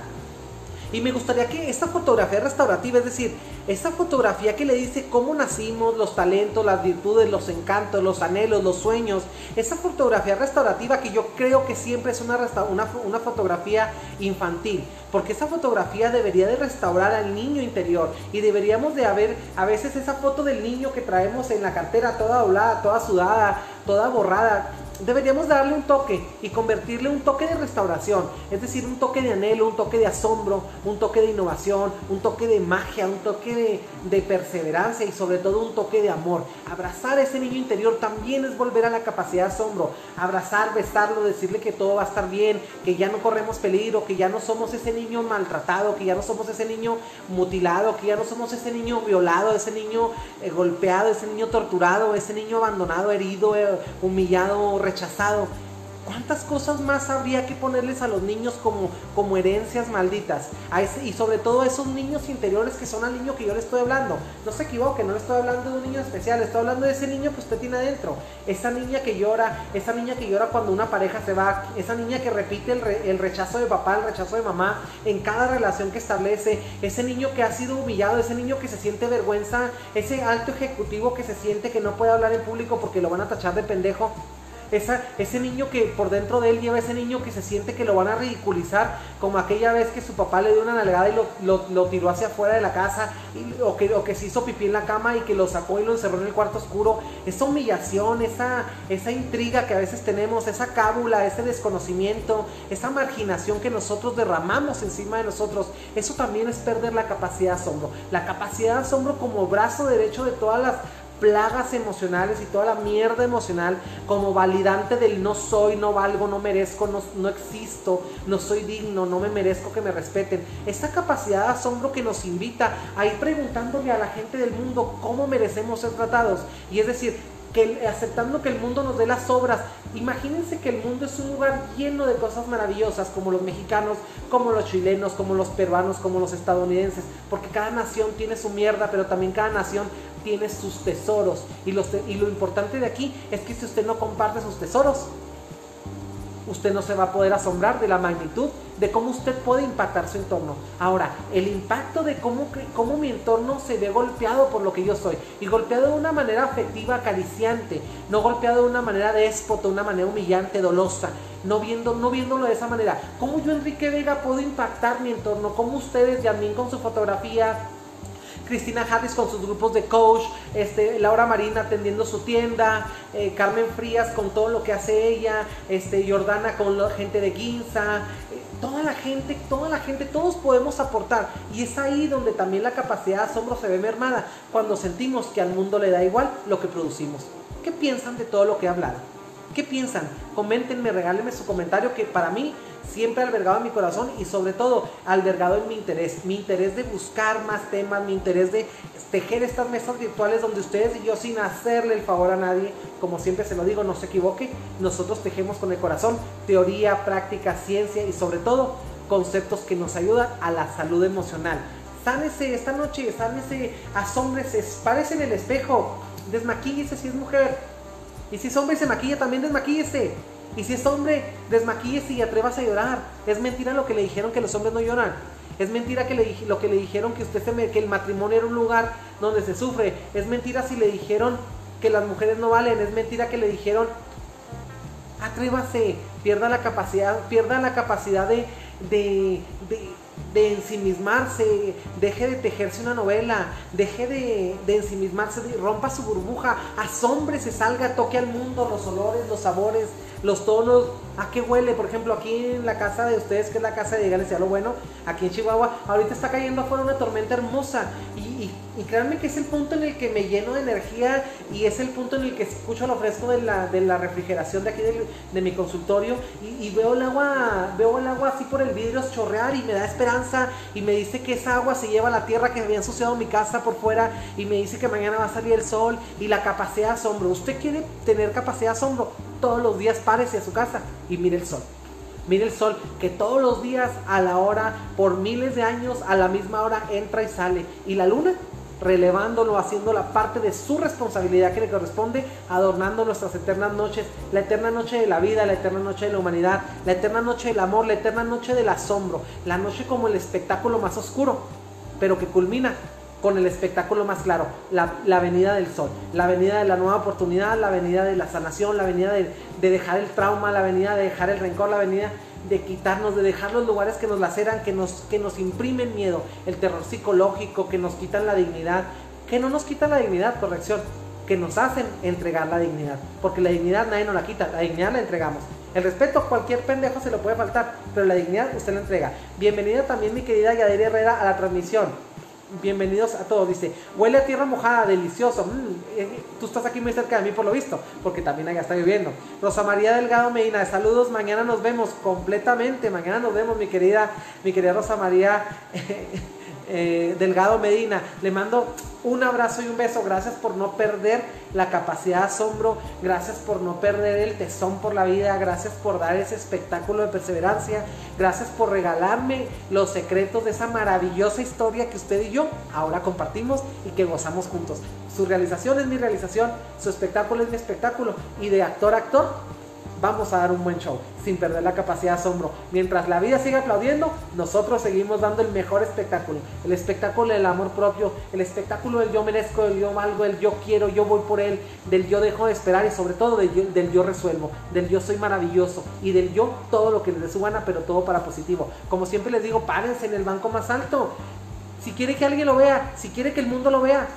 Y me gustaría que esta fotografía restaurativa, es decir, esta fotografía que le dice cómo nacimos, los talentos, las virtudes, los encantos, los anhelos, los sueños, esa fotografía restaurativa que yo creo que siempre es una, una, una fotografía infantil, porque esa fotografía debería de restaurar al niño interior y deberíamos de haber a veces esa foto del niño que traemos en la cartera toda doblada, toda sudada, toda borrada, deberíamos darle un toque y convertirle un toque de restauración, es decir, un toque de anhelo, un toque de asombro, un toque de innovación, un toque de magia, un toque de, perseverancia y sobre todo un toque de amor. Abrazar a ese niño interior también es volver a la capacidad de asombro, abrazar, besarlo, decirle que todo va a estar bien, que ya no corremos peligro, que ya no somos ese niño maltratado, que ya no somos ese niño mutilado, que ya no somos ese niño violado, ese niño eh, golpeado, ese niño torturado, ese niño abandonado, herido, eh, humillado, rechazado. ¿Cuántas cosas más habría que ponerles a los niños como, como herencias malditas? Y sobre todo a esos niños interiores que son al niño que yo le estoy hablando. No se equivoque, no estoy hablando de un niño especial, estoy hablando de ese niño que usted tiene adentro. Esa niña que llora, esa niña que llora cuando una pareja se va, esa niña que repite el, el rechazo de papá, el rechazo de mamá en cada relación que establece, ese niño que ha sido humillado, ese niño que se siente vergüenza, ese alto ejecutivo que se siente que no puede hablar en público porque lo van a tachar de pendejo ese niño que por dentro de él lleva ese niño que se siente que lo van a ridiculizar, como aquella vez que su papá le dio una nalgada y lo, tiró hacia afuera de la casa, o, que, que se hizo pipí en la cama y que lo sacó y lo encerró en el cuarto oscuro. Esa humillación, esa, esa intriga que a veces tenemos, esa cábula, ese desconocimiento, esa marginación que nosotros derramamos encima de nosotros, eso también es perder la capacidad de asombro. La capacidad de asombro como brazo derecho de todas las plagas emocionales y toda la mierda emocional como validante del no soy, no valgo, no merezco, no, existo, no soy digno, no me merezco que me respeten. Esa capacidad de asombro que nos invita a ir preguntándole a la gente del mundo cómo merecemos ser tratados. Y es decir, que aceptando que el mundo nos dé las obras. Imagínense que el mundo es un lugar lleno de cosas maravillosas, como los mexicanos, como los chilenos, como los peruanos, como los estadounidenses, porque cada nación tiene su mierda, pero también cada nación tiene sus tesoros. Y, y lo importante de aquí es que si usted no comparte sus tesoros, usted no se va a poder asombrar de la magnitud de cómo usted puede impactar su entorno. Ahora, el impacto de cómo, cómo mi entorno se ve golpeado por lo que yo soy. Y golpeado de una manera afectiva, acariciante. No golpeado de una manera déspota, una manera humillante, dolosa. No, viendo, no viéndolo de esa manera. ¿Cómo yo, Enrique Vega, puedo impactar mi entorno? ¿Cómo ustedes, Yasmin, con su fotografía, Cristina Harris con sus grupos de coach, este, Laura Marina atendiendo su tienda, eh, Carmen Frías con todo lo que hace ella, este, Jordana con la gente de Ginza, eh, toda la gente, toda la gente, todos podemos aportar. Y es ahí donde también la capacidad de asombro se ve mermada, cuando sentimos que al mundo le da igual lo que producimos. ¿Qué piensan de todo lo que he hablado? ¿Qué piensan? Coméntenme, regálenme su comentario que para mí siempre albergado en mi corazón y sobre todo albergado en mi interés, mi interés de buscar más temas, mi interés de tejer estas mesas virtuales donde ustedes y yo sin hacerle el favor a nadie, como siempre se lo digo, no se equivoque, nosotros tejemos con el corazón teoría, práctica, ciencia y sobre todo conceptos que nos ayudan a la salud emocional. Sánese esta noche, sánese, asómbrese, párese en el espejo, desmaquíllese si es mujer. Y si es hombre se maquilla, también desmaquíllese. Y si es hombre, desmaquíllese y atrevas a llorar. Es mentira lo que le dijeron que los hombres no lloran. Es mentira que le, lo que le dijeron que, usted se que el matrimonio era un lugar donde se sufre. Es mentira si le dijeron que las mujeres no valen. Es mentira que le dijeron atrévase, pierda la capacidad, pierda la capacidad de, de, ensimismarse, deje de tejerse una novela, deje de, ensimismarse, rompa su burbuja, asombre, salga, toque al mundo los olores, los sabores, los tonos, ¿a qué huele? Por ejemplo, aquí en la casa de ustedes, que es la casa de Galicia, lo bueno, aquí en Chihuahua, ahorita está cayendo afuera una tormenta hermosa créanme que es el punto en el que me lleno de energía y es el punto en el que escucho lo fresco de la, de la refrigeración de aquí de, mi consultorio y, veo el agua, veo el agua así por el vidrio chorrear y me da esperanza y me dice que esa agua se lleva a la tierra que había ensuciado mi casa por fuera y me dice que mañana va a salir el sol y la capacidad de asombro. ¿Usted quiere tener capacidad de asombro? Todos los días párese a su casa y mire el sol. Mire el sol que todos los días a la hora, por miles de años, a la misma hora entra y sale. Y la luna relevándolo, haciendo la parte de su responsabilidad que le corresponde, adornando nuestras eternas noches, la eterna noche de la vida, la eterna noche de la humanidad, la eterna noche del amor, la eterna noche del asombro, la noche como el espectáculo más oscuro, pero que culmina con el espectáculo más claro, la, venida del sol, la venida de la nueva oportunidad, la venida de la sanación, la venida de, dejar el trauma, la venida de dejar el rencor, la venida de quitarnos, de dejar los lugares que nos laceran, que nos, que nos imprimen miedo, el terror psicológico, que nos quitan la dignidad, que no nos quitan la dignidad, corrección, que nos hacen entregar la dignidad. Porque la dignidad nadie nos la quita, la dignidad la entregamos. El respeto, cualquier pendejo se lo puede faltar, pero la dignidad usted la entrega. Bienvenida también mi querida Yadir Herrera a la transmisión. Bienvenidos a todos. Dice, huele a tierra mojada, delicioso. Mm, eh, tú estás aquí muy cerca de mí por lo visto, porque también allá está lloviendo. Rosa María Delgado Medina, saludos. Mañana nos vemos completamente. Mañana nos vemos, mi querida, mi querida Rosa María. Eh, Delgado Medina. Le mando un abrazo y un beso. Gracias por no perder la capacidad de asombro. Gracias por no perder el tesón por la vida. Gracias por dar ese espectáculo de perseverancia. Gracias por regalarme los secretos de esa maravillosa historia que usted y yo ahora compartimos y que gozamos juntos. Su realización es mi realización. Su espectáculo es mi espectáculo. Y de actor a actor vamos a dar un buen show, sin perder la capacidad de asombro. Mientras la vida siga aplaudiendo, nosotros seguimos dando el mejor espectáculo. El espectáculo del amor propio, el espectáculo del yo merezco, del yo valgo, del yo quiero, yo voy por él, del yo dejo de esperar y sobre todo del yo, resuelvo, del yo soy maravilloso y del yo todo lo que les dé su gana, pero todo para positivo. Como siempre les digo, párense en el banco más alto. Si quiere que alguien lo vea, si quiere que el mundo lo vea,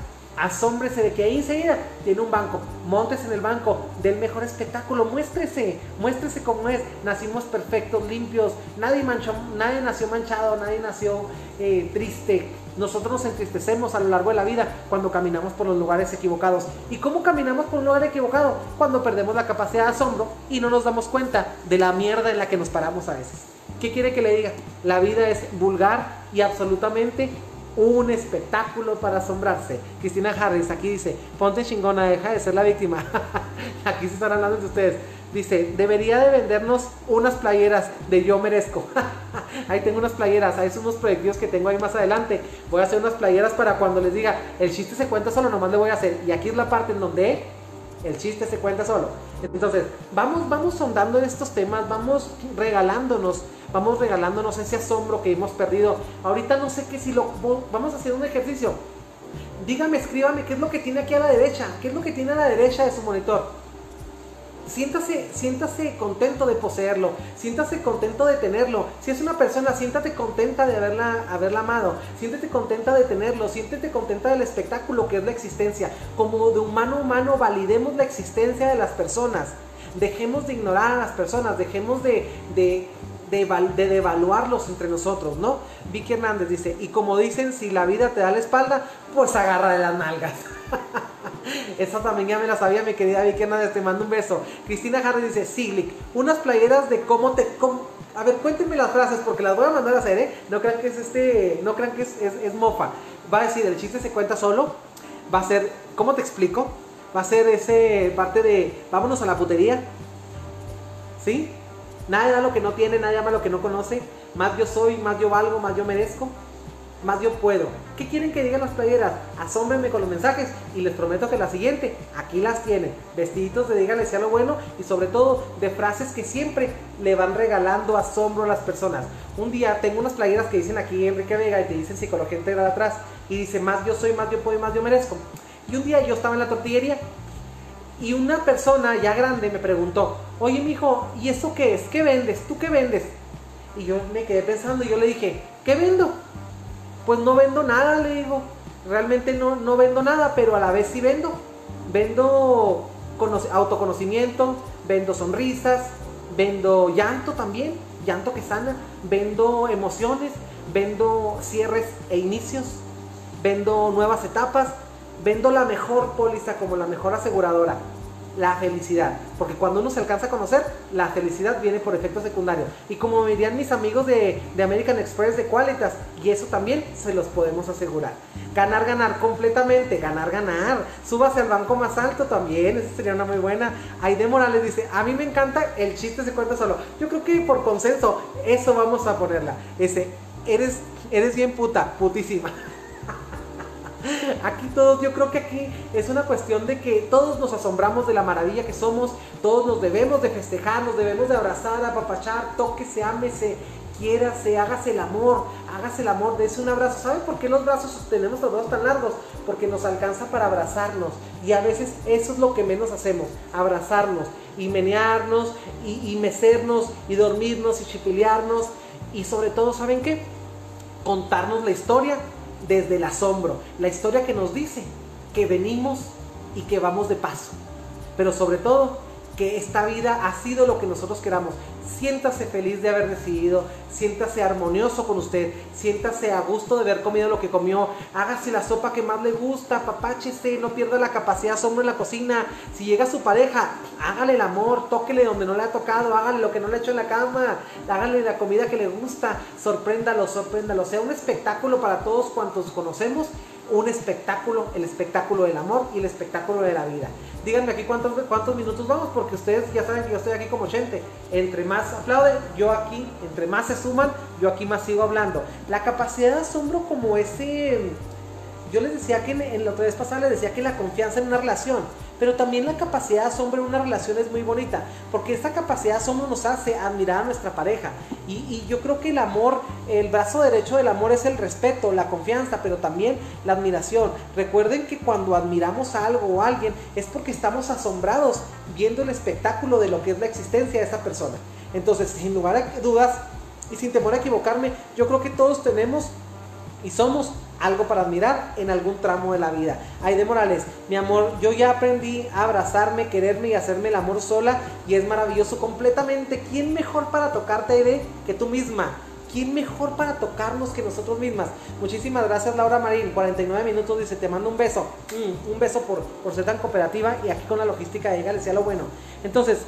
asómbrese de que ahí enseguida tiene un banco, montes en el banco del mejor espectáculo, muéstrese, muéstrese como es, nacimos perfectos, limpios, nadie, manchó, nadie nació manchado, nadie nació eh, triste, nosotros nos entristecemos a lo largo de la vida cuando caminamos por los lugares equivocados. ¿Y cómo caminamos por un lugar equivocado? Cuando perdemos la capacidad de asombro y no nos damos cuenta de la mierda en la que nos paramos a veces. ¿Qué quiere que le diga? La vida es vulgar y absolutamente un espectáculo para asombrarse. Cristina Harris aquí dice, ponte chingona, deja de ser la víctima. aquí se están hablando de ustedes. Dice, debería de vendernos unas playeras de yo merezco. ahí tengo unas playeras, ahí son unos proyectos que tengo ahí más adelante. Voy a hacer unas playeras para cuando les diga, el chiste se cuenta solo, nomás le voy a hacer. Y aquí es la parte en donde el chiste se cuenta solo. Entonces, vamos, vamos sondando estos temas, vamos regalándonos vamos regalándonos ese asombro que hemos perdido. Ahorita no sé qué si lo vamos a hacer un ejercicio. Dígame, escríbame qué es lo que tiene aquí a la derecha, qué es lo que tiene a la derecha de su monitor. Siéntase, siéntase contento de poseerlo, siéntase contento de tenerlo. Si es una persona, siéntate contenta de haberla, haberla amado, siéntete contenta de tenerlo, siéntete contenta del espectáculo que es la existencia. Como de humano a humano validemos la existencia de las personas. Dejemos de ignorar a las personas, dejemos de, de de, devaluarlos entre nosotros, ¿no? Vicky Hernández dice, y como dicen, si la vida te da la espalda, pues agarra de las nalgas. Esa también ya me la sabía, mi querida Vicky Hernández, te mando un beso. Cristina Harris dice, Siglic, unas playeras de cómo te... A ver, cuéntenme las frases porque las voy a mandar a hacer, ¿eh? No crean que es este, no crean que es, es mofa. Va a decir, el chiste se cuenta solo. Va a ser, ¿cómo te explico? Va a ser ese parte de, vámonos a la putería. ¿Sí? Nadie da lo que no tiene, nadie ama lo que no conoce. Más yo soy, más yo valgo, más yo merezco, más yo puedo. ¿Qué quieren que digan las playeras? Asómbrenme con los mensajes y les prometo que la siguiente, aquí las tienen. Vestiditos de díganle sea lo bueno y sobre todo de frases que siempre le van regalando asombro a las personas. Un día tengo unas playeras que dicen aquí Enrique Vega y te dicen psicología integral atrás y dice más yo soy, más yo puedo y más yo merezco. Y un día yo estaba en la tortillería y una persona ya grande me preguntó, oye mijo, ¿y eso qué es? ¿Qué vendes? ¿Tú qué vendes? Y yo me quedé pensando y yo le dije, ¿qué vendo? Pues no vendo nada, le digo. Realmente no, no vendo nada, pero a la vez sí vendo. Vendo autoconocimiento, vendo sonrisas, vendo llanto también, llanto que sana, vendo emociones, vendo cierres e inicios, vendo nuevas etapas, vendo la mejor póliza como la mejor aseguradora, la felicidad. Porque cuando uno se alcanza a conocer, la felicidad viene por efecto secundario. Y como me dirían mis amigos de, American Express de Qualitas, y eso también se los podemos asegurar. Ganar, ganar completamente, ganar, ganar. Súbase al banco más alto también, esa sería una muy buena. Aide Morales dice, a mí me encanta el chiste se cuenta solo. Yo creo que por consenso, eso vamos a ponerla. Ese, eres, eres bien puta, putísima. Aquí todos, yo creo que aquí es una cuestión de que todos nos asombramos de la maravilla que somos, todos nos debemos de festejar, nos debemos de abrazar, apapachar, tóquese, ámese, quiérase, hágase el amor, hágase el amor, dése un abrazo. ¿Saben por qué los brazos tenemos los brazos tan largos? Porque nos alcanza para abrazarnos y a veces eso es lo que menos hacemos, abrazarnos y menearnos y, y mecernos y dormirnos y chipilearnos y sobre todo, ¿saben qué? Contarnos la historia desde el asombro. La historia que nos dice que venimos y que vamos de paso. Pero sobre todo, que esta vida ha sido lo que nosotros queramos. Siéntase feliz de haber decidido, siéntase armonioso con usted, siéntase a gusto de haber comido lo que comió, hágase la sopa que más le gusta, papáchese, no pierda la capacidad asombro en la cocina. Si llega su pareja, hágale el amor, tóquele donde no le ha tocado, hágale lo que no le ha hecho en la cama, hágale la comida que le gusta, sorpréndalo, sorpréndalo. Sea un espectáculo para todos cuantos conocemos un espectáculo, el espectáculo del amor y el espectáculo de la vida. Díganme aquí cuántos, cuántos minutos vamos, porque ustedes ya saben que yo estoy aquí como gente. Entre más aplauden, yo aquí, entre más se suman, yo aquí más sigo hablando. La capacidad de asombro como ese... Yo les decía que en, en la otra vez pasada les decía que la confianza en una relación pero también la capacidad de asombro en una relación es muy bonita, porque esta capacidad de asombro nos hace admirar a nuestra pareja. Y, yo creo que el amor, el brazo derecho del amor es el respeto, la confianza, pero también la admiración. Recuerden que cuando admiramos a algo o a alguien es porque estamos asombrados viendo el espectáculo de lo que es la existencia de esa persona. Entonces, sin lugar a dudas y sin temor a equivocarme, yo creo que todos tenemos y somos algo para admirar en algún tramo de la vida. de Morales, mi amor, yo ya aprendí a abrazarme, quererme y hacerme el amor sola y es maravilloso completamente. ¿Quién mejor para tocarte, Aide, que tú misma? ¿Quién mejor para tocarnos que nosotros mismas? Muchísimas gracias Laura Marín, 49 minutos, dice, te mando un beso. Mm, un beso por, por ser tan cooperativa y aquí con la logística le decía lo bueno. Entonces,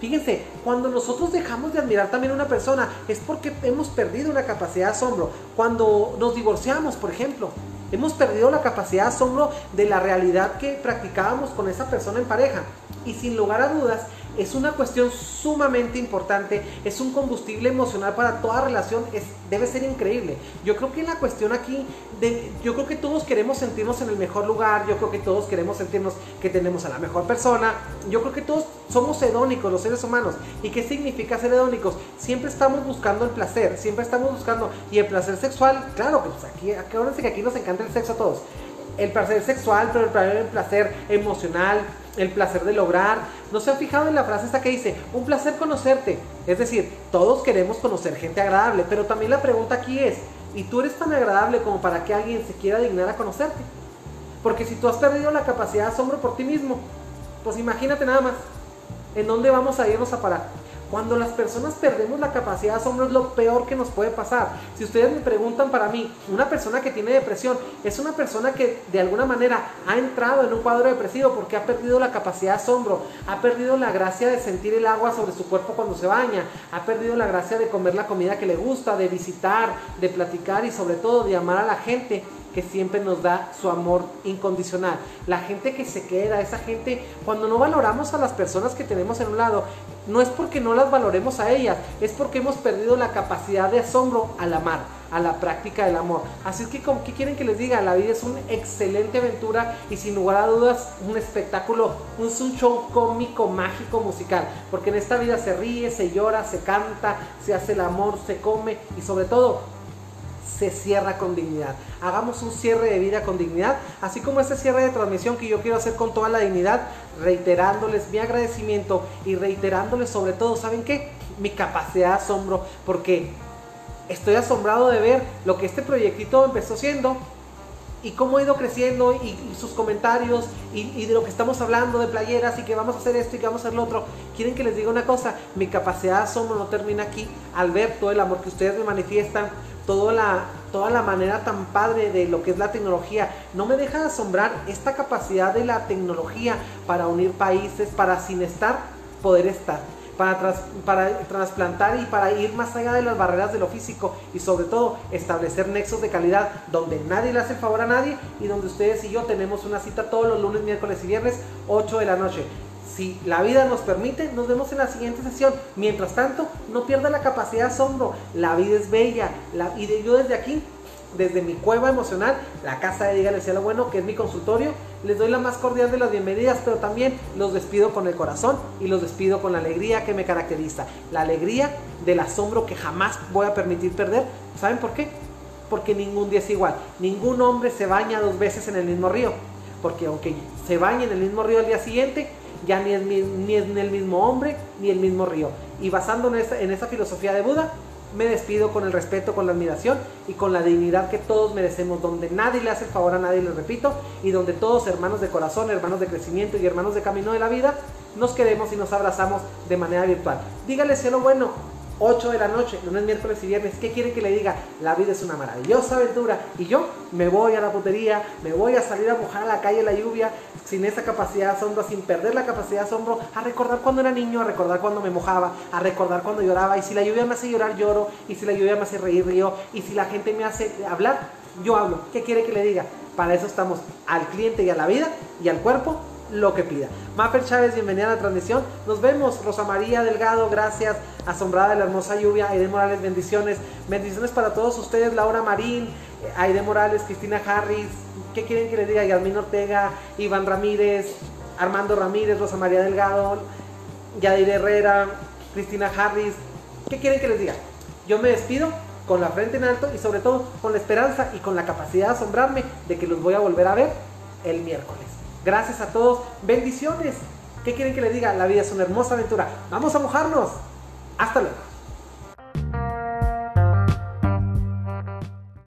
Fíjense, cuando nosotros dejamos de admirar también a una persona es porque hemos perdido una capacidad de asombro. Cuando nos divorciamos, por ejemplo, hemos perdido la capacidad de asombro de la realidad que practicábamos con esa persona en pareja. Y sin lugar a dudas, es una cuestión sumamente importante, es un combustible emocional para toda relación, es, debe ser increíble. Yo creo que la cuestión aquí, de, yo creo que todos queremos sentirnos en el mejor lugar, yo creo que todos queremos sentirnos que tenemos a la mejor persona, yo creo que todos somos hedónicos los seres humanos. ¿Y qué significa ser hedónicos? Siempre estamos buscando el placer, siempre estamos buscando, y el placer sexual, claro que pues aquí, acuérdense que aquí nos encanta el sexo a todos. El placer sexual, pero el placer emocional, el placer de lograr. ¿No se han fijado en la frase esta que dice, un placer conocerte? Es decir, todos queremos conocer gente agradable, pero también la pregunta aquí es, ¿y tú eres tan agradable como para que alguien se quiera dignar a conocerte? Porque si tú has perdido la capacidad de asombro por ti mismo, pues imagínate nada más, ¿en dónde vamos a irnos a parar? Cuando las personas perdemos la capacidad de asombro es lo peor que nos puede pasar. Si ustedes me preguntan para mí, una persona que tiene depresión es una persona que de alguna manera ha entrado en un cuadro depresivo porque ha perdido la capacidad de asombro, ha perdido la gracia de sentir el agua sobre su cuerpo cuando se baña, ha perdido la gracia de comer la comida que le gusta, de visitar, de platicar y sobre todo de amar a la gente que siempre nos da su amor incondicional. La gente que se queda, esa gente, cuando no valoramos a las personas que tenemos en un lado, no es porque no las valoremos a ellas, es porque hemos perdido la capacidad de asombro al amar, a la práctica del amor. Así es que, ¿qué quieren que les diga? La vida es una excelente aventura y sin lugar a dudas un espectáculo, un, un show cómico, mágico, musical. Porque en esta vida se ríe, se llora, se canta, se hace el amor, se come y sobre todo se cierra con dignidad. Hagamos un cierre de vida con dignidad, así como este cierre de transmisión que yo quiero hacer con toda la dignidad, reiterándoles mi agradecimiento y reiterándoles sobre todo, ¿saben qué? Mi capacidad de asombro, porque estoy asombrado de ver lo que este proyectito empezó siendo y cómo ha ido creciendo y, sus comentarios y, de lo que estamos hablando de playeras y que vamos a hacer esto y que vamos a hacer lo otro. Quieren que les diga una cosa, mi capacidad de asombro no termina aquí al ver todo el amor que ustedes me manifiestan, toda la, toda la manera tan padre de lo que es la tecnología. No me deja de asombrar esta capacidad de la tecnología para unir países, para sin estar, poder estar. Para, para trasplantar y para ir más allá de las barreras de lo físico y sobre todo establecer nexos de calidad donde nadie le hace el favor a nadie y donde ustedes y yo tenemos una cita todos los lunes, miércoles y viernes, 8 de la noche si la vida nos permite, nos vemos en la siguiente sesión. Mientras tanto, no pierda la capacidad de asombro. La vida es bella. y yo desde aquí, desde mi cueva emocional, la casa de Dígale Cielo Bueno, que es mi consultorio, les doy la más cordial de las bienvenidas, pero también los despido con el corazón y los despido con la alegría que me caracteriza. La alegría del asombro que jamás voy a permitir perder. ¿Saben por qué? Porque ningún día es igual. Ningún hombre se baña dos veces en el mismo río. Porque aunque se bañe en el mismo río al día siguiente, ya ni es, ni el mismo hombre ni el mismo río. Y basándonos en esa, filosofía de Buda, me despido con el respeto, con la admiración y con la dignidad que todos merecemos, donde nadie le hace el favor a nadie, les repito, y donde todos hermanos de corazón, hermanos de crecimiento y hermanos de camino de la vida, nos queremos y nos abrazamos de manera virtual. Dígale cielo bueno, 8 de la noche, lunes, miércoles y viernes. ¿Qué quiere que le diga? La vida es una maravillosa aventura. Y yo me voy a la putería, me voy a salir a mojar a la calle la lluvia, sin esa capacidad de asombro, sin perder la capacidad de asombro, a recordar cuando era niño, a recordar cuando me mojaba, a recordar cuando lloraba. Y si la lluvia me hace llorar, lloro. Y si la lluvia me hace reír, río. Y si la gente me hace hablar, yo hablo. ¿Qué quiere que le diga? Para eso estamos al cliente y a la vida y al cuerpo lo que pida. Maffer Chávez, bienvenida a la transmisión. Nos vemos. Rosa María Delgado, gracias. Asombrada de la hermosa lluvia. Aide Morales, bendiciones. Bendiciones para todos ustedes. Laura Marín, eh, Aide Morales, Cristina Harris. ¿Qué quieren que les diga? Yasmín Ortega, Iván Ramírez, Armando Ramírez, Rosa María Delgado, Yadir Herrera, Cristina Harris. ¿Qué quieren que les diga? Yo me despido con la frente en alto y sobre todo con la esperanza y con la capacidad de asombrarme de que los voy a volver a ver el miércoles. Gracias a todos. Bendiciones. ¿Qué quieren que les diga? La vida es una hermosa aventura. Vamos a mojarnos. Hasta luego.